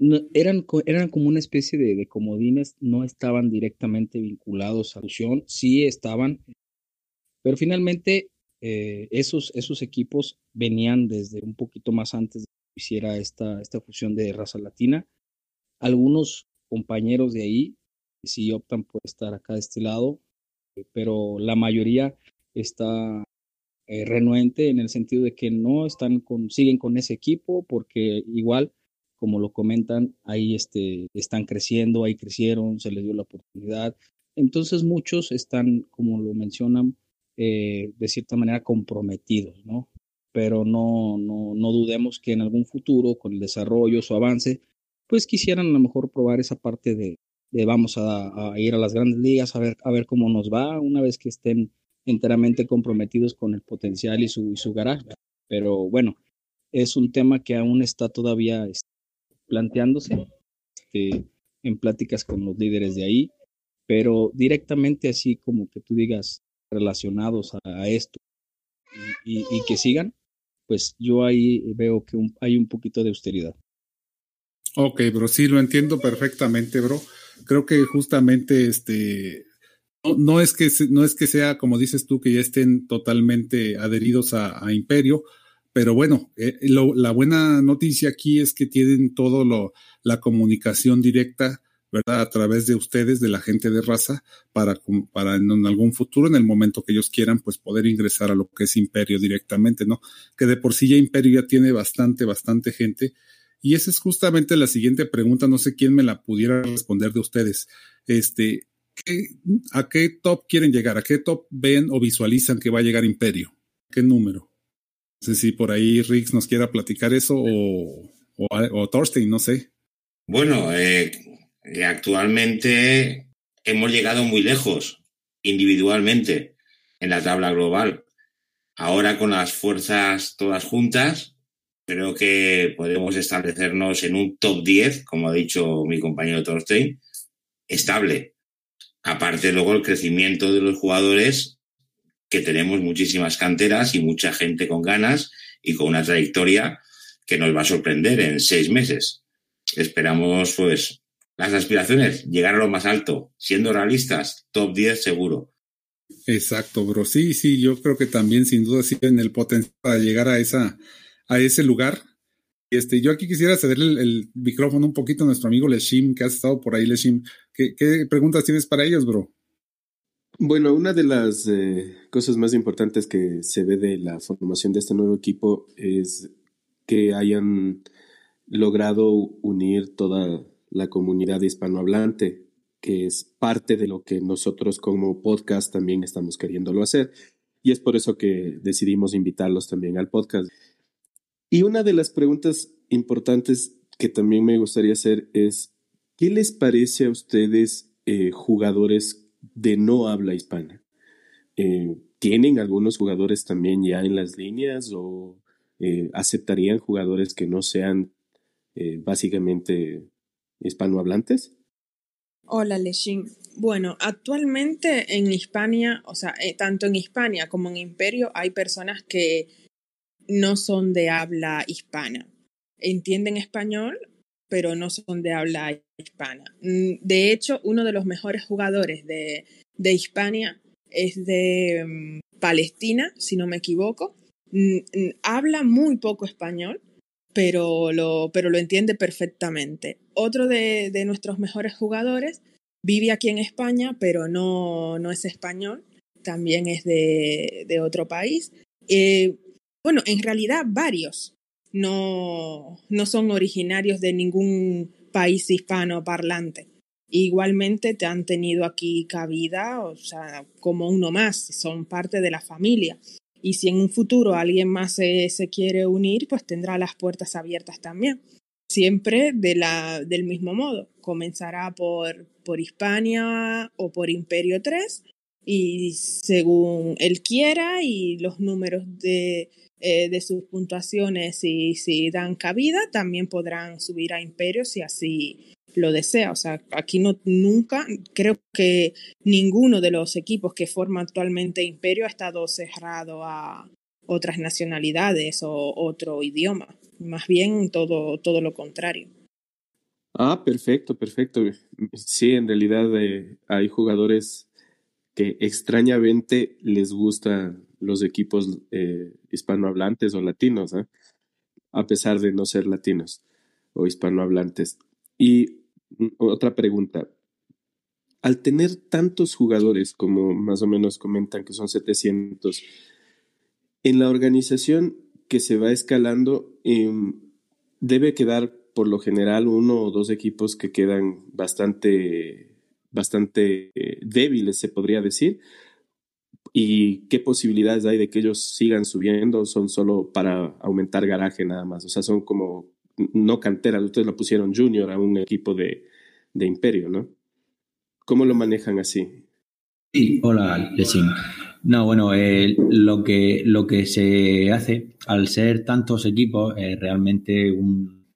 mm, eran, eran como una especie de, comodines, no estaban directamente vinculados a fusión, sí estaban, pero finalmente eh, esos, esos equipos venían desde un poquito más antes de que hiciera esta, esta fusión de raza latina. Algunos compañeros de ahí sí optan por estar acá de este lado, pero la mayoría está eh, renuente en el sentido de que no están con, siguen con ese equipo porque igual, como lo comentan, ahí este, están creciendo, ahí crecieron, se les dio la oportunidad. Entonces muchos están, como lo mencionan, eh, de cierta manera comprometidos, ¿no? Pero no, no, no dudemos que en algún futuro, con el desarrollo, su avance, pues quisieran a lo mejor probar esa parte de, de vamos a, a, ir a las grandes ligas a ver, a ver cómo nos va una vez que estén enteramente comprometidos con el potencial y su, y su garaje. Pero bueno, es un tema que aún está todavía planteándose este, en pláticas con los líderes de ahí, pero directamente así como que tú digas relacionados a, esto y, que sigan, pues yo ahí veo que hay un poquito de austeridad. Ok, bro, sí, lo entiendo perfectamente, bro. Creo que justamente este no, es que, no es que sea, como dices tú, que ya estén totalmente adheridos a, Imperio, pero bueno, eh, la buena noticia aquí es que tienen todo lo, la comunicación directa, ¿verdad? A través de ustedes, de la gente de raza, para, para en, algún futuro, en el momento que ellos quieran, pues poder ingresar a lo que es Imperio directamente, ¿no? Que de por sí ya Imperio ya tiene bastante, bastante gente. Y esa es justamente la siguiente pregunta, no sé quién me la pudiera responder de ustedes. Este, ¿a qué top quieren llegar? ¿A qué top ven o visualizan que va a llegar Imperio? ¿Qué número? No sé si por ahí Riggs nos quiera platicar eso o, o, Thorstein, no sé. Bueno, eh, actualmente hemos llegado muy lejos individualmente en la tabla global. Ahora con las fuerzas todas juntas, creo que podemos establecernos en un top 10, como ha dicho mi compañero Thorstein, estable. Aparte luego el crecimiento de los jugadores, que tenemos muchísimas canteras y mucha gente con ganas y con una trayectoria que nos va a sorprender en seis meses. Esperamos, pues, las aspiraciones, llegar a lo más alto, siendo realistas, top 10 seguro. Exacto, bro. Sí, sí, yo creo que también sin duda sí en el potencial para llegar a esa, a ese lugar. Este, yo aquí quisiera cederle el, micrófono un poquito a nuestro amigo Leshim, que has estado por ahí, Leshim. ¿Qué, qué preguntas tienes para ellos, bro? Bueno, una de las eh, cosas más importantes que se ve de la formación de este nuevo equipo es que hayan logrado unir toda la comunidad hispanohablante, que es parte de lo que nosotros como podcast también estamos queriéndolo hacer. Y es por eso que decidimos invitarlos también al podcast. Y una de las preguntas importantes que también me gustaría hacer es, ¿qué les parece a ustedes eh, jugadores de no habla hispana? Eh, ¿Tienen algunos jugadores también ya en las líneas o eh, aceptarían jugadores que no sean básicamente hispanohablantes? Hola, Leshin. Bueno, actualmente en Hispania, o sea, tanto en Hispania como en Imperio, hay personas que no son de habla hispana. Entienden español, pero no son de habla hispana. Mm, de hecho, uno de los mejores jugadores de, de Hispania es de mm, Palestina, si no me equivoco. Mm, habla muy poco español, pero lo, pero lo entiende perfectamente. Otro de, de, nuestros mejores jugadores vive aquí en España, pero no, no es español, también es de, de otro país. Eh, bueno, en realidad varios no, no son originarios de ningún país hispano parlante. Igualmente te han tenido aquí cabida, o sea, como uno más, son parte de la familia. Y si en un futuro alguien más se, se quiere unir, pues tendrá las puertas abiertas también. Siempre de la, del mismo modo. Comenzará por, por Hispania o por Imperio 3 y según él quiera y los números de, eh, de sus puntuaciones si, si dan cabida, también podrán subir a Imperio si así lo desea. O sea, aquí no, nunca, creo que ninguno de los equipos que forman actualmente Imperio ha estado cerrado a otras nacionalidades o otro idioma. Más bien todo, todo lo contrario. Ah, perfecto, perfecto. Sí, en realidad eh, hay jugadores que extrañamente les gusta los equipos eh, hispanohablantes o latinos, ¿eh? a pesar de no ser latinos o hispanohablantes. Y otra pregunta. Al tener tantos jugadores, como más o menos comentan que son 700, en la organización que se va escalando, em, debe quedar por lo general uno o dos equipos que quedan bastante, bastante eh, débiles, se podría decir, ¿Y qué posibilidades hay de que ellos sigan subiendo? ¿Son solo para aumentar garaje nada más? O sea, son como no canteras. Ustedes lo pusieron junior a un equipo de, de Imperio, ¿no? ¿Cómo lo manejan así? Sí, hola, Lesin. No, bueno, eh, lo, que, lo que se hace al ser tantos equipos es realmente un,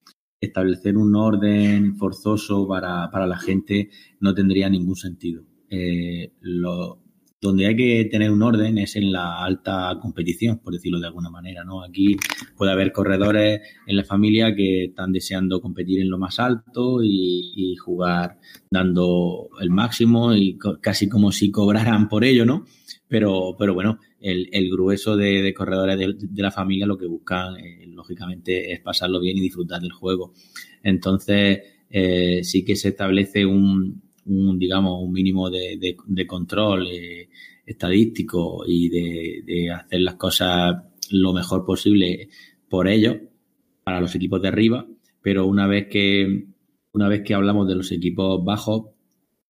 establecer un orden forzoso para, para la gente no tendría ningún sentido. Eh, lo, donde hay que tener un orden es en la alta competición, por decirlo de alguna manera, ¿no? Aquí puede haber corredores en la familia que están deseando competir en lo más alto y, jugar dando el máximo y casi como si cobraran por ello, ¿no? Pero, pero bueno, el, grueso de, corredores de, la familia lo que buscan, eh, lógicamente, es pasarlo bien y disfrutar del juego. Entonces, eh, sí que se establece un, un, digamos, un mínimo de, de, control eh, estadístico y de, de, hacer las cosas lo mejor posible por ellos, para los equipos de arriba, pero una vez que, una vez que hablamos de los equipos bajos,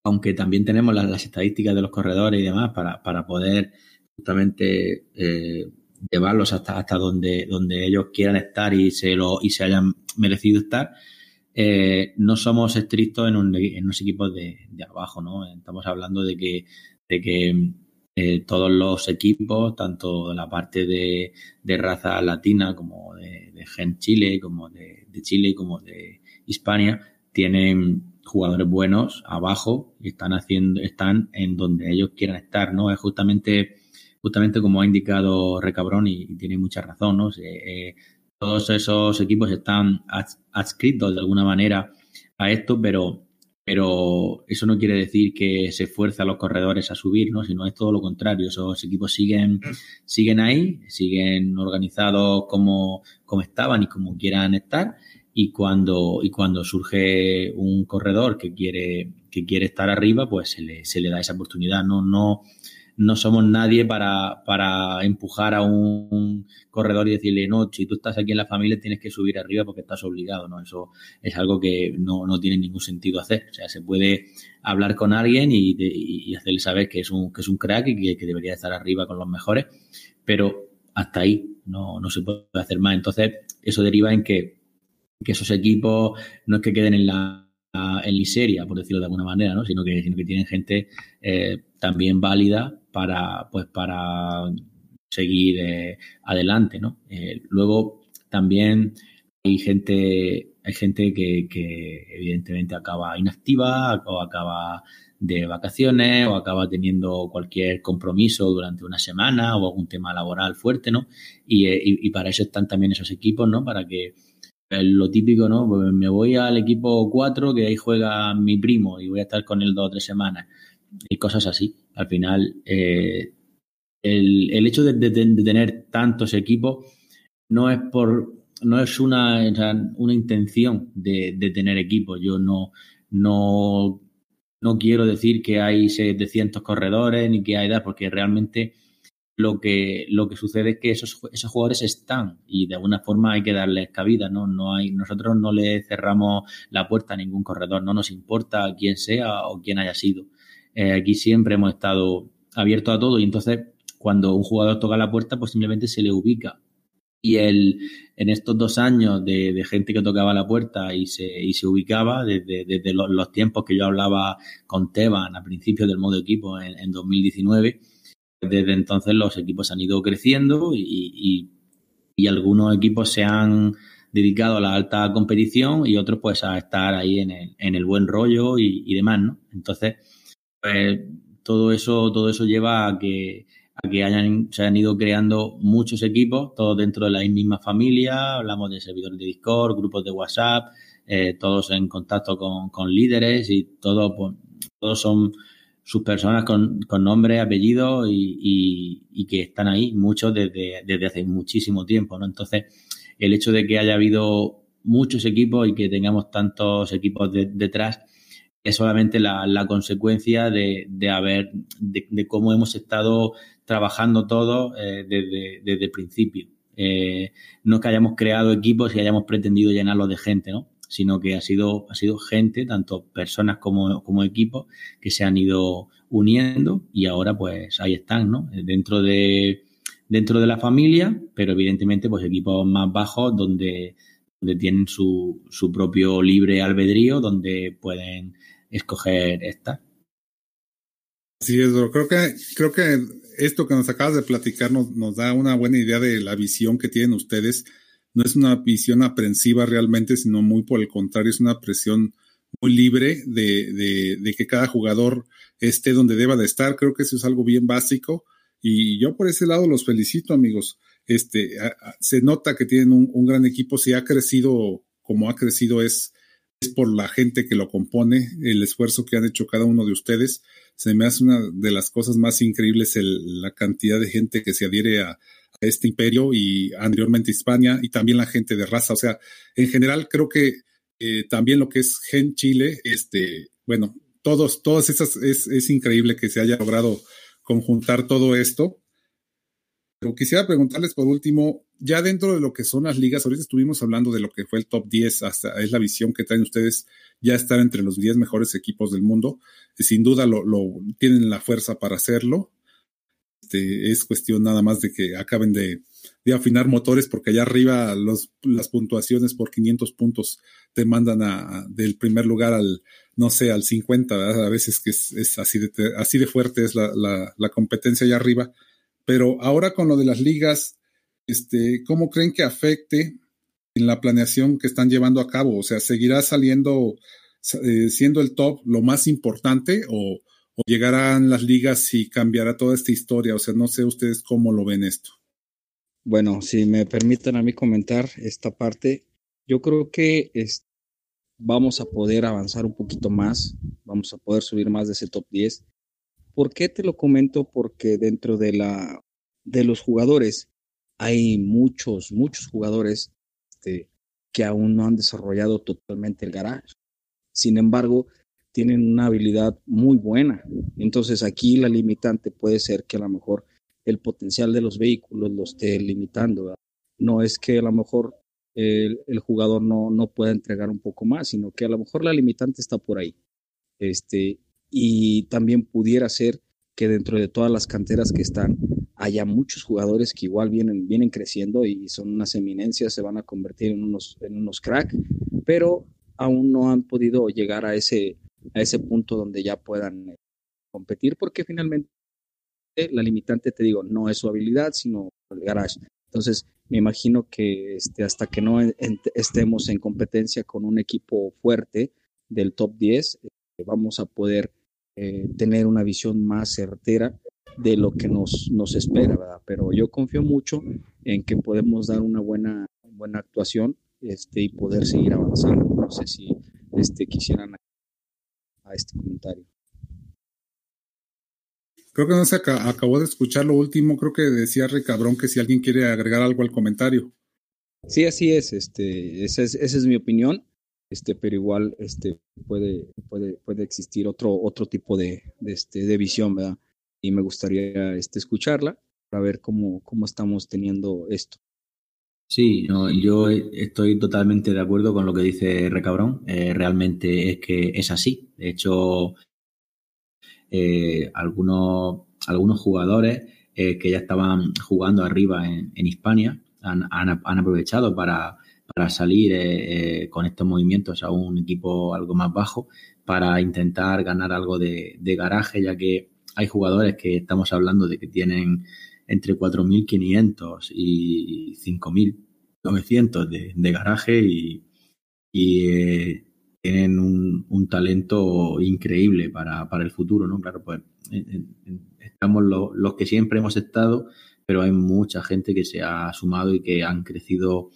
aunque también tenemos las, estadísticas de los corredores y demás para, para poder justamente eh, llevarlos hasta, hasta donde, donde ellos quieran estar y se, lo, y se hayan merecido estar, eh, no somos estrictos en, un, en unos equipos de, abajo, ¿no? Estamos hablando de que, de que eh, todos los equipos, tanto la parte de, de raza latina como de, de, Gen Chile, como de, de Chile, como de Hispania, tienen jugadores buenos abajo y están haciendo, están en donde ellos quieran estar, ¿no? Es justamente, justamente como ha indicado Recabrón y, y tiene mucha razón, ¿no? Eh, todos esos equipos están adscritos de alguna manera a esto, pero pero eso no quiere decir que se fuerce a los corredores a subir, ¿no? Sino es todo lo contrario. Esos equipos siguen, siguen ahí, siguen organizados como, como estaban y como quieran estar. Y cuando, y cuando surge un corredor que quiere, que quiere estar arriba, pues se le, se le da esa oportunidad. No, no somos nadie para, para empujar a un, corredor y decirle, no, si tú estás aquí en la familia tienes que subir arriba porque estás obligado, ¿no? Eso es algo que no, no tiene ningún sentido hacer. O sea, se puede hablar con alguien y, y hacerle saber que es un, que es un crack y que, debería estar arriba con los mejores, pero hasta ahí no, no se puede hacer más. Entonces, eso deriva en que, que esos equipos no es que queden en la en miseria, por decirlo de alguna manera, ¿no? sino, que, sino que tienen gente eh, también válida para, pues, para seguir eh, adelante, ¿no? Eh, luego también hay gente, hay gente que, que, evidentemente acaba inactiva o acaba de vacaciones o acaba teniendo cualquier compromiso durante una semana o algún tema laboral fuerte, ¿no? Y, eh, y, para eso están también esos equipos, ¿no? Para que lo típico, ¿no? Pues me voy al equipo 4 que ahí juega mi primo y voy a estar con él dos o tres semanas y cosas así. Al final, eh, el, el, hecho de, tener tantos equipos no es por no es una, una intención de, de tener equipos. Yo no, no, no quiero decir que hay 700 corredores ni que hay edad, porque realmente lo que, lo que sucede es que esos, esos jugadores están y de alguna forma hay que darles cabida, ¿no? No hay, nosotros no le cerramos la puerta a ningún corredor, no nos importa quién sea o quién haya sido. Eh, aquí siempre hemos estado abiertos a todo y entonces cuando un jugador toca la puerta, pues simplemente se le ubica. Y el, en estos dos años de, gente que tocaba la puerta y se, y se ubicaba, desde, desde los, tiempos que yo hablaba con Teban a principios del modo equipo en, en 2019, desde entonces los equipos han ido creciendo y, y, algunos equipos se han dedicado a la alta competición y otros pues a estar ahí en el, en el buen rollo y demás, ¿no? Entonces, pues, todo eso, todo eso lleva a que, a que hayan, se hayan ido creando muchos equipos, todos dentro de la misma familia, hablamos de servidores de Discord, grupos de WhatsApp, eh, todos en contacto con, con líderes y todo, pues, todos son sus personas con, con nombre, apellido y, y, y, que están ahí, muchos desde, desde hace muchísimo tiempo, ¿no? Entonces, el hecho de que haya habido muchos equipos y que tengamos tantos equipos de, detrás es solamente la, la consecuencia de, de haber, de, cómo hemos estado trabajando todos eh, desde, desde el principio. Eh, no que hayamos creado equipos y hayamos pretendido llenarlos de gente, ¿no? sino que ha sido, ha sido gente, tanto personas como, como equipos, que se han ido uniendo y ahora pues ahí están, ¿no? Dentro de, dentro de la familia, pero evidentemente pues equipos más bajos donde, donde tienen su, su propio libre albedrío, donde pueden escoger estar. Sí, es, creo que, creo que esto que nos acabas de platicar nos, nos da una buena idea de la visión que tienen ustedes no es una visión aprensiva realmente, sino muy por el contrario, es una presión muy libre de, de, de, que cada jugador esté donde deba de estar. Creo que eso es algo bien básico y yo por ese lado los felicito, amigos. Este, se nota que tienen un, un, gran equipo, si ha crecido como ha crecido es por la gente que lo compone, el esfuerzo que han hecho cada uno de ustedes. Se me hace una de las cosas más increíbles la cantidad de gente que se adhiere a, este imperio y anteriormente España y también la gente de raza. O sea, en general creo que eh, también lo que es Gen Chile, este, bueno, todos, todas esas, es, es increíble que se haya logrado conjuntar todo esto. Pero quisiera preguntarles por último, ya dentro de lo que son las ligas, ahorita estuvimos hablando de lo que fue el top 10, hasta es la visión que traen ustedes, ya estar entre los 10 mejores equipos del mundo. Sin duda lo, lo tienen la fuerza para hacerlo. Este, es cuestión nada más de que acaben de, afinar motores porque allá arriba los, las puntuaciones por 500 puntos te mandan a, del primer lugar al, no sé, al 50, ¿verdad? a veces que es, así, de, así de fuerte es la, competencia allá arriba. Pero ahora con lo de las ligas, este, ¿cómo creen que afecte en la planeación que están llevando a cabo? O sea, ¿seguirá saliendo, eh, siendo el top lo más importante o, llegarán las ligas y cambiará toda esta historia? O sea, no sé ustedes cómo lo ven esto. Bueno, si me permiten a mí comentar esta parte, yo creo que vamos a poder avanzar un poquito más, vamos a poder subir más de ese top 10. ¿Por qué te lo comento? Porque dentro de, la, de los jugadores hay muchos, muchos jugadores este, que aún no han desarrollado totalmente el garage. Sin embargo, tienen una habilidad muy buena. Entonces aquí la limitante puede ser que a lo mejor el potencial de los vehículos lo esté limitando. No es que a lo mejor el, jugador no, no pueda entregar un poco más, sino que a lo mejor la limitante está por ahí. Este, y también pudiera ser que dentro de todas las canteras que están haya muchos jugadores que igual vienen, vienen creciendo y son unas eminencias, se van a convertir en unos, en unos crack, pero aún no han podido llegar a ese, a ese punto donde ya puedan eh, competir, porque finalmente la limitante, te digo, no es su habilidad, sino el garage. Entonces, me imagino que este, hasta que no estemos en competencia con un equipo fuerte del top 10, eh, vamos a poder eh, tener una visión más certera de lo que nos, nos espera, ¿verdad? Pero yo confío mucho en que podemos dar una buena, buena actuación este, y poder seguir avanzando. No sé si este, quisieran a este comentario. Creo que no se acabó de escuchar lo último, creo que decía Recabrón que si alguien quiere agregar algo al comentario. Sí, así es, este, esa es, esa es mi opinión, este, pero igual este, puede, puede, puede existir otro, otro tipo de, de, este, de visión, ¿verdad? Y me gustaría este, escucharla para ver cómo, cómo estamos teniendo esto. Sí, yo estoy totalmente de acuerdo con lo que dice Recabrón. Eh, realmente es que es así. De hecho, eh, algunos, algunos jugadores eh, que ya estaban jugando arriba en, en Hispania han, han, aprovechado para, para salir con estos movimientos a un equipo algo más bajo para intentar ganar algo de, de garaje, ya que hay jugadores que estamos hablando de que tienen entre 4.500 y 5.900 de, de garaje y, eh, tienen un, talento increíble para, el futuro, ¿no? Claro, pues estamos los que siempre hemos estado, pero hay mucha gente que se ha sumado y que han crecido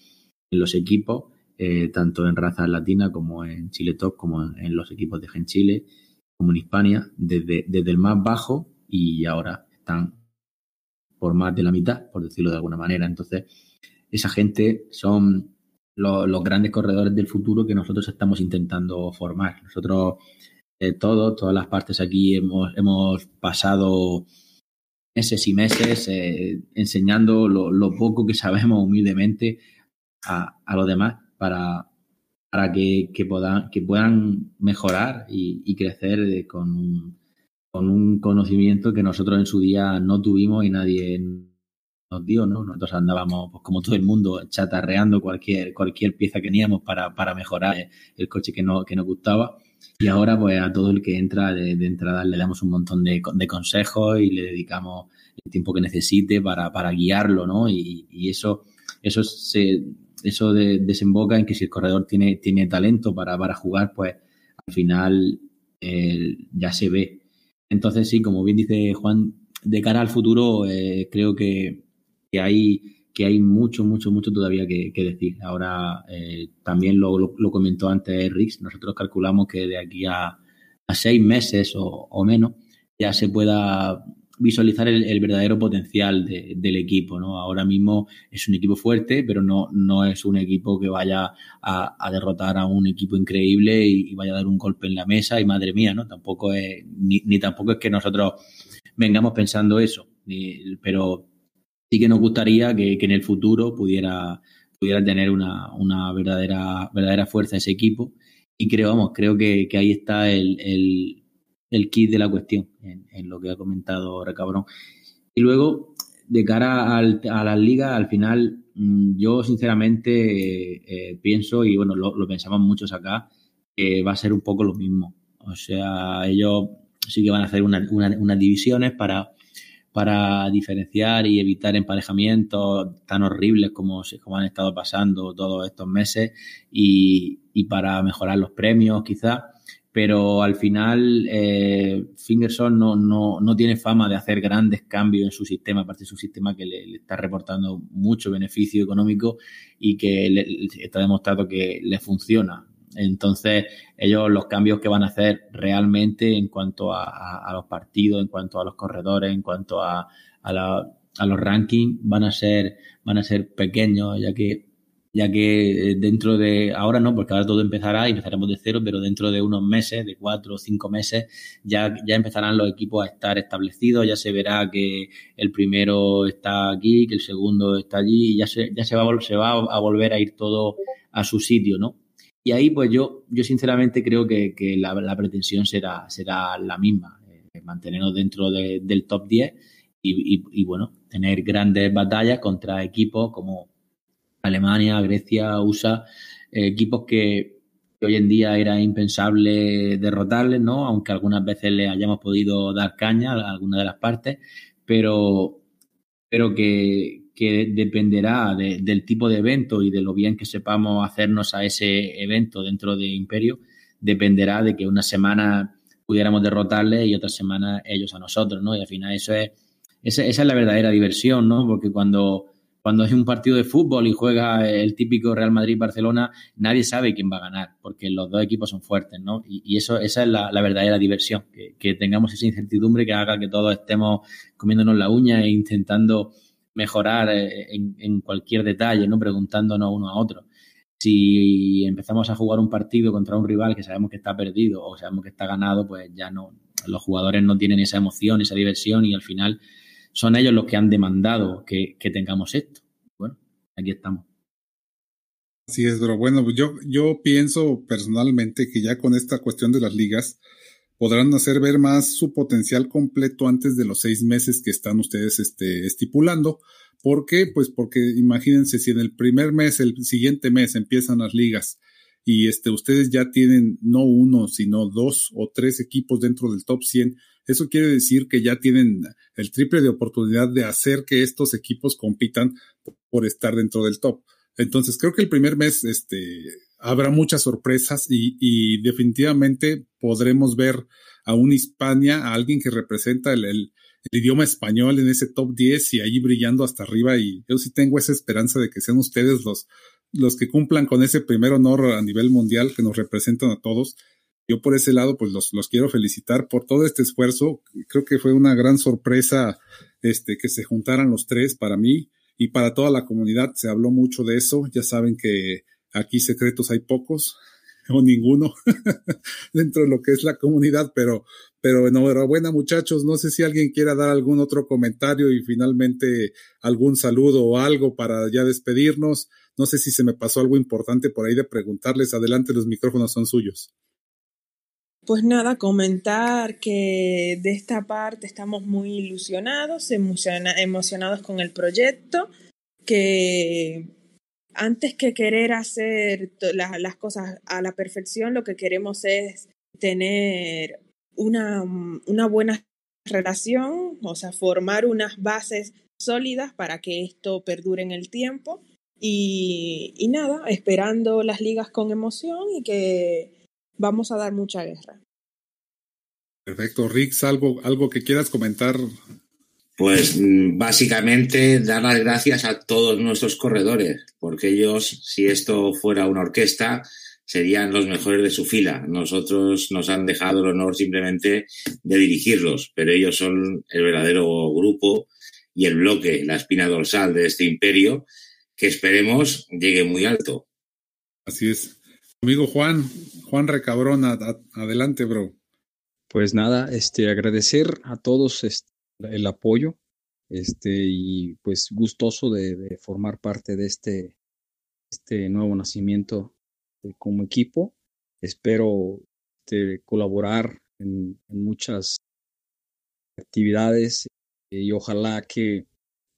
en los equipos, eh, tanto en razas latinas como en Chile Top, como en los equipos de Gen Chile, como en Hispania, desde, desde el más bajo y ahora están por más de la mitad, por decirlo de alguna manera. Entonces, esa gente son los, grandes corredores del futuro que nosotros estamos intentando formar. Nosotros, eh, todos, todas las partes aquí hemos, hemos pasado meses y meses eh, enseñando lo, poco que sabemos humildemente a, a los demás para, para que, que, que puedan mejorar y, crecer con con un conocimiento que nosotros en su día no tuvimos y nadie nos dio, ¿no? Nosotros andábamos, pues como todo el mundo, chatarreando cualquier, cualquier pieza que teníamos para, para mejorar el coche que, no, que nos gustaba. Y ahora, pues a todo el que entra de, entrada le damos un montón de, de, consejos y le dedicamos el tiempo que necesite para, para guiarlo, ¿no? Y, y eso, eso se, eso desemboca en que si el corredor tiene, tiene talento para, para jugar, pues al final eh, ya se ve entonces, sí, como bien dice Juan, de cara al futuro, eh, creo que, que, hay, que hay mucho, mucho, mucho todavía que, decir. Ahora, eh, también lo, lo, comentó antes Rix, nosotros calculamos que de aquí a, a seis meses o, menos ya se pueda visualizar el, verdadero potencial del equipo. ¿no? Ahora mismo es un equipo fuerte, pero no, no es un equipo que vaya a, derrotar a un equipo increíble y, vaya a dar un golpe en la mesa y madre mía, ¿no? Tampoco es, ni, ni tampoco es que nosotros vengamos pensando eso, pero sí que nos gustaría que, en el futuro pudiera, pudiera tener una, una verdadera, verdadera fuerza ese equipo. Y creo, vamos, creo que, que ahí está el, el el kit de la cuestión, en, lo que ha comentado Recabrón. Y luego, de cara al, a las ligas, al final, mm, yo sinceramente eh, pienso, y bueno, lo, pensamos muchos acá, que va a ser un poco lo mismo. O sea, ellos sí que van a hacer unas divisiones para, para diferenciar y evitar emparejamientos tan horribles como, como han estado pasando todos estos meses y, y para mejorar los premios quizás pero al final eh, Fingerson no, no, no, tiene fama de hacer grandes cambios en su sistema, aparte de su sistema que le, está reportando mucho beneficio económico y que le, está demostrado que le funciona. Entonces, ellos los cambios que van a hacer realmente en cuanto a, los partidos, en cuanto a los corredores, en cuanto a, a los rankings, van a ser, van a ser pequeños, ya que ya que eh, dentro de, ahora no, porque ahora todo empezará y empezaremos de cero, pero dentro de unos meses, de cuatro o cinco meses, ya, ya empezarán los equipos a estar establecidos, ya se verá que el primero está aquí, que el segundo está allí, y ya se, ya se va, se va a volver a ir todo a su sitio, ¿no? Y ahí, pues yo, yo sinceramente creo que, que la, la, pretensión será, será la misma, eh, mantenernos dentro de, del top 10 y, y, y, bueno, tener grandes batallas contra equipos como Alemania, Grecia, USA, eh, equipos que, hoy en día era impensable derrotarles, ¿no? Aunque algunas veces le hayamos podido dar caña a alguna de las partes, pero, pero que, dependerá del tipo de evento y de lo bien que sepamos hacernos a ese evento dentro de Imperio, dependerá de que una semana pudiéramos derrotarles y otra semana ellos a nosotros, ¿no? Y al final eso es, esa, esa es la verdadera diversión, ¿no? Porque cuando cuando es un partido de fútbol y juega el típico Real Madrid-Barcelona, nadie sabe quién va a ganar, porque los dos equipos son fuertes, ¿no? Y, eso, esa es la, verdadera diversión, que, tengamos esa incertidumbre que haga que todos estemos comiéndonos la uña e intentando mejorar eh, en, cualquier detalle, ¿no? Preguntándonos uno a otro. Si empezamos a jugar un partido contra un rival que sabemos que está perdido o sabemos que está ganado, pues ya no, los jugadores no tienen esa emoción, esa diversión y al final son ellos los que han demandado que, tengamos esto. Bueno, aquí estamos. Así es, pero bueno, yo, yo pienso personalmente que ya con esta cuestión de las ligas podrán hacer ver más su potencial completo antes de los seis meses que están ustedes este, estipulando. ¿Por qué? Pues porque imagínense si en el primer mes, el siguiente mes empiezan las ligas y este, ustedes ya tienen no uno, sino dos o tres equipos dentro del top 100, eso quiere decir que ya tienen el triple de oportunidad de hacer que estos equipos compitan por estar dentro del top. Entonces, creo que el primer mes, este, habrá muchas sorpresas y, definitivamente podremos ver a un Hispania, a alguien que representa el, idioma español en ese top 10 y ahí brillando hasta arriba. Y yo sí tengo esa esperanza de que sean ustedes los, los que cumplan con ese primer honor a nivel mundial que nos representan a todos yo por ese lado, pues los, los quiero felicitar por todo este esfuerzo. Creo que fue una gran sorpresa este, que se juntaran los tres para mí y para toda la comunidad. Se habló mucho de eso. Ya saben que aquí secretos hay pocos o ninguno dentro de lo que es la comunidad, pero, pero enhorabuena muchachos. No sé si alguien quiera dar algún otro comentario y finalmente algún saludo o algo para ya despedirnos. No sé si se me pasó algo importante por ahí de preguntarles. Adelante, los micrófonos son suyos. Pues nada, comentar que de esta parte estamos muy ilusionados, emocionados con el proyecto, que antes que querer hacer las cosas a la perfección, lo que queremos es tener una, buena relación, o sea, formar unas bases sólidas para que esto perdure en el tiempo. Y nada, esperando las ligas con emoción y que vamos a dar mucha guerra. Perfecto. Rix, ¿algo, algo que quieras comentar? Pues mm, básicamente dar las gracias a todos nuestros corredores, porque ellos, si esto fuera una orquesta, serían los mejores de su fila. Nosotros nos han dejado el honor simplemente de dirigirlos, pero ellos son el verdadero grupo y el bloque, la espina dorsal de este imperio, que esperemos llegue muy alto. Así es. Amigo Juan, Juan Recabrón, adelante, bro. Pues nada, este, agradecer a todos este, el apoyo, este, y pues gustoso de, formar parte de este, este nuevo nacimiento como equipo. Espero este, colaborar en, muchas actividades y ojalá que,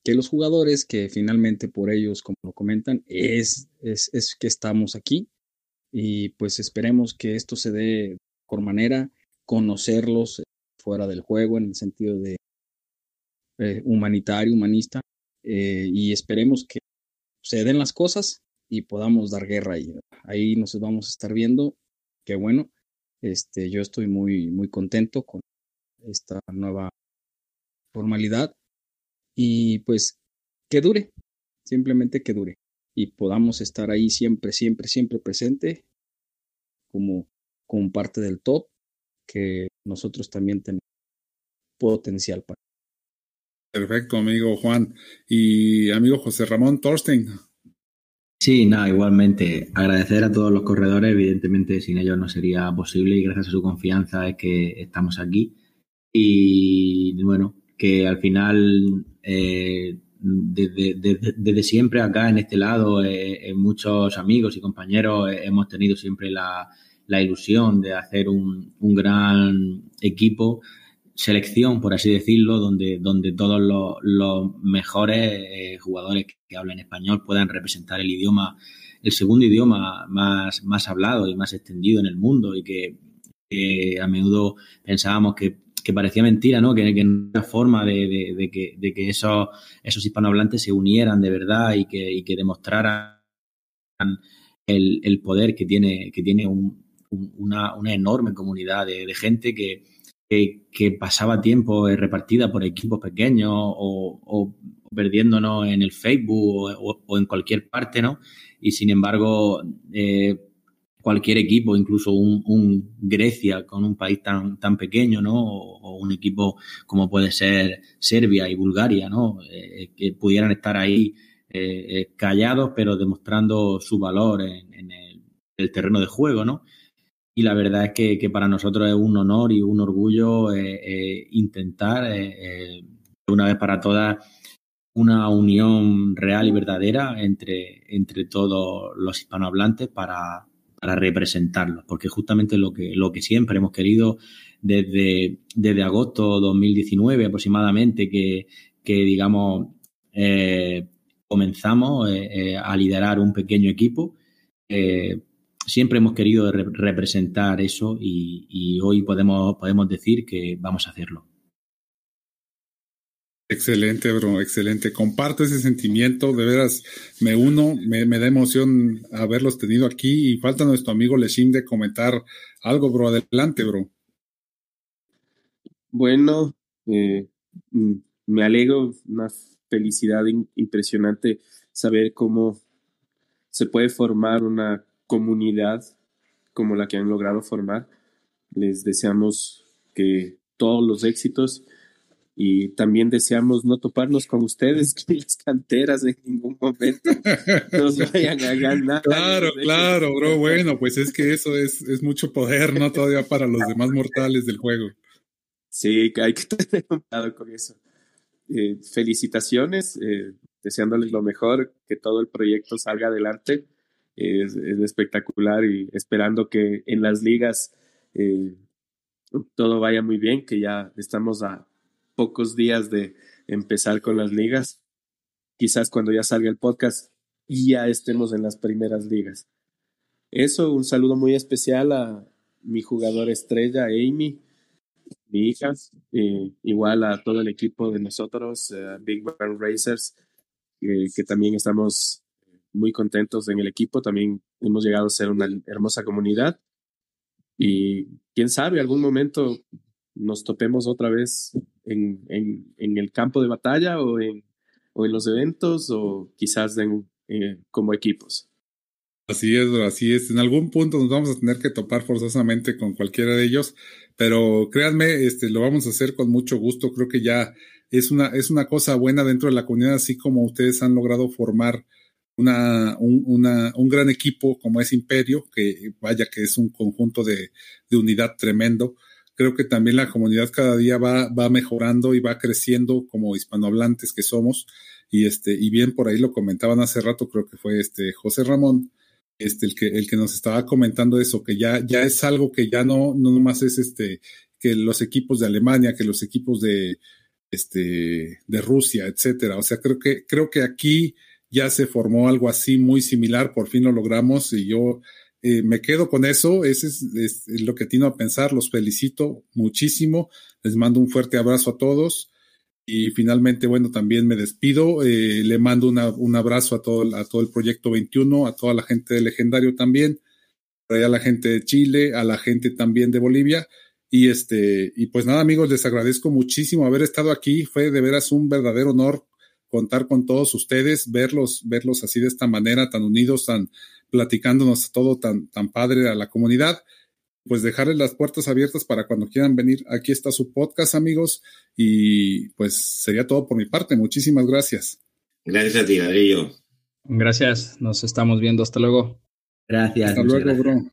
que los jugadores que finalmente por ellos, como lo comentan, es, es, es que estamos aquí y pues esperemos que esto se dé por manera, conocerlos fuera del juego en el sentido de eh, humanitario, humanista, eh, y esperemos que se den las cosas y podamos dar guerra ahí. Ahí nos vamos a estar viendo. Qué bueno. Este, yo estoy muy, muy contento con esta nueva formalidad y pues que dure, simplemente que dure y podamos estar ahí siempre, siempre, siempre presente como, como parte del top, que nosotros también tenemos potencial para. Perfecto, amigo Juan. Y amigo José Ramón Thorstein. Sí, nada, igualmente agradecer a todos los corredores, evidentemente sin ellos no sería posible y gracias a su confianza es que estamos aquí. Y bueno, que al final eh, desde, siempre acá en este lado, eh, muchos amigos y compañeros eh, hemos tenido siempre la, ilusión de hacer un, gran equipo, selección, por así decirlo, donde, donde todos los, mejores eh, jugadores que, hablan español puedan representar el idioma, el segundo idioma más, más hablado y más extendido en el mundo y que a menudo pensábamos que que parecía mentira, ¿no? Que, que no era forma de, que, de que esos, esos hispanohablantes se unieran de verdad y que, y que demostraran el, poder que tiene, que tiene una, una, enorme comunidad de, gente que, que, pasaba tiempo repartida por equipos pequeños o, o perdiéndonos en el Facebook o, en cualquier parte, ¿no? Y sin embargo, eh, cualquier equipo, incluso un, Grecia con un país tan, tan pequeño, ¿no? O, un equipo como puede ser Serbia y Bulgaria, ¿no? Eh, que pudieran estar ahí eh, eh, callados, pero demostrando su valor en, el, terreno de juego, ¿no? Y la verdad es que, para nosotros es un honor y un orgullo intentar, una vez para todas, una unión real y verdadera entre, entre todos los hispanohablantes para, para representarlos, porque justamente lo que, lo que siempre hemos querido desde, desde agosto 2019 aproximadamente, que, que digamos, eh, comenzamos eh, eh, a liderar un pequeño equipo, siempre hemos querido representar eso y, y hoy podemos, podemos decir que vamos a hacerlo. Excelente, bro, excelente. Comparto ese sentimiento, de veras me uno, me, da emoción haberlos tenido aquí y falta nuestro amigo Leshim de comentar algo, bro. Adelante, bro. Bueno, eh, mm, me alegro, una felicidad impresionante saber cómo se puede formar una comunidad como la que han logrado formar. Les deseamos que todos los éxitos y también deseamos no toparnos con ustedes, que las canteras en ningún momento nos vayan a ganar. Claro, claro, bro. Bueno, pues es que eso es, es mucho poder, ¿no? Todavía para los demás mortales del juego. Sí, hay que tener cuidado con eso. Eh, felicitaciones, eh, deseándoles lo mejor, que todo el proyecto salga adelante. es, espectacular y esperando que en las ligas eh, todo vaya muy bien, que ya estamos a pocos días de empezar con las ligas. Quizás cuando ya salga el podcast ya estemos en las primeras ligas. Eso, un saludo muy especial a mi jugador estrella, Amy, mi hija, eh, igual a todo el equipo de nosotros, eh, Big Bang Racers, que también estamos muy contentos en el equipo, también hemos llegado a ser una hermosa comunidad y quién sabe, algún momento nos topemos otra vez en, en, el campo de batalla o en, o en los eventos o quizás en, eh, como equipos. Así es, así es. En algún punto nos vamos a tener que topar forzosamente con cualquiera de ellos, pero créanme, este, lo vamos a hacer con mucho gusto. Creo que ya es una, es una cosa buena dentro de la comunidad, así como ustedes han logrado formar una, un, una, un gran equipo como es Imperio, que vaya que es un conjunto de, de unidad tremendo creo que también la comunidad cada día va, va mejorando y va creciendo como hispanohablantes que somos. Y este, y bien por ahí lo comentaban hace rato, creo que fue este José Ramón, este, el que, el que nos estaba comentando eso, que ya, ya es algo que ya no, no nomás es este, que los equipos de Alemania, que los equipos de, este, de Rusia, etcétera. O sea, creo que, creo que aquí ya se formó algo así muy similar, por fin lo logramos y yo eh, me quedo con eso, ese es, lo que tengo a pensar, los felicito muchísimo, les mando un fuerte abrazo a todos y finalmente, bueno, también me despido, eh, le mando un abrazo a todo, a todo el proyecto 21, a toda la gente de Legendario también, a la gente de Chile, a la gente también de Bolivia. Y este, y pues nada, amigos, les agradezco muchísimo haber estado aquí. Fue de veras un verdadero honor contar con todos ustedes, verlos, verlos así de esta manera, tan unidos, tan platicándonos todo tan, tan padre a la comunidad. Pues dejarles las puertas abiertas para cuando quieran venir. Aquí está su podcast, amigos. Y pues sería todo por mi parte. Muchísimas gracias. Gracias a ti, Ladrillo. Gracias. Nos estamos viendo. Hasta luego. Gracias. Hasta luego, gracias. bro.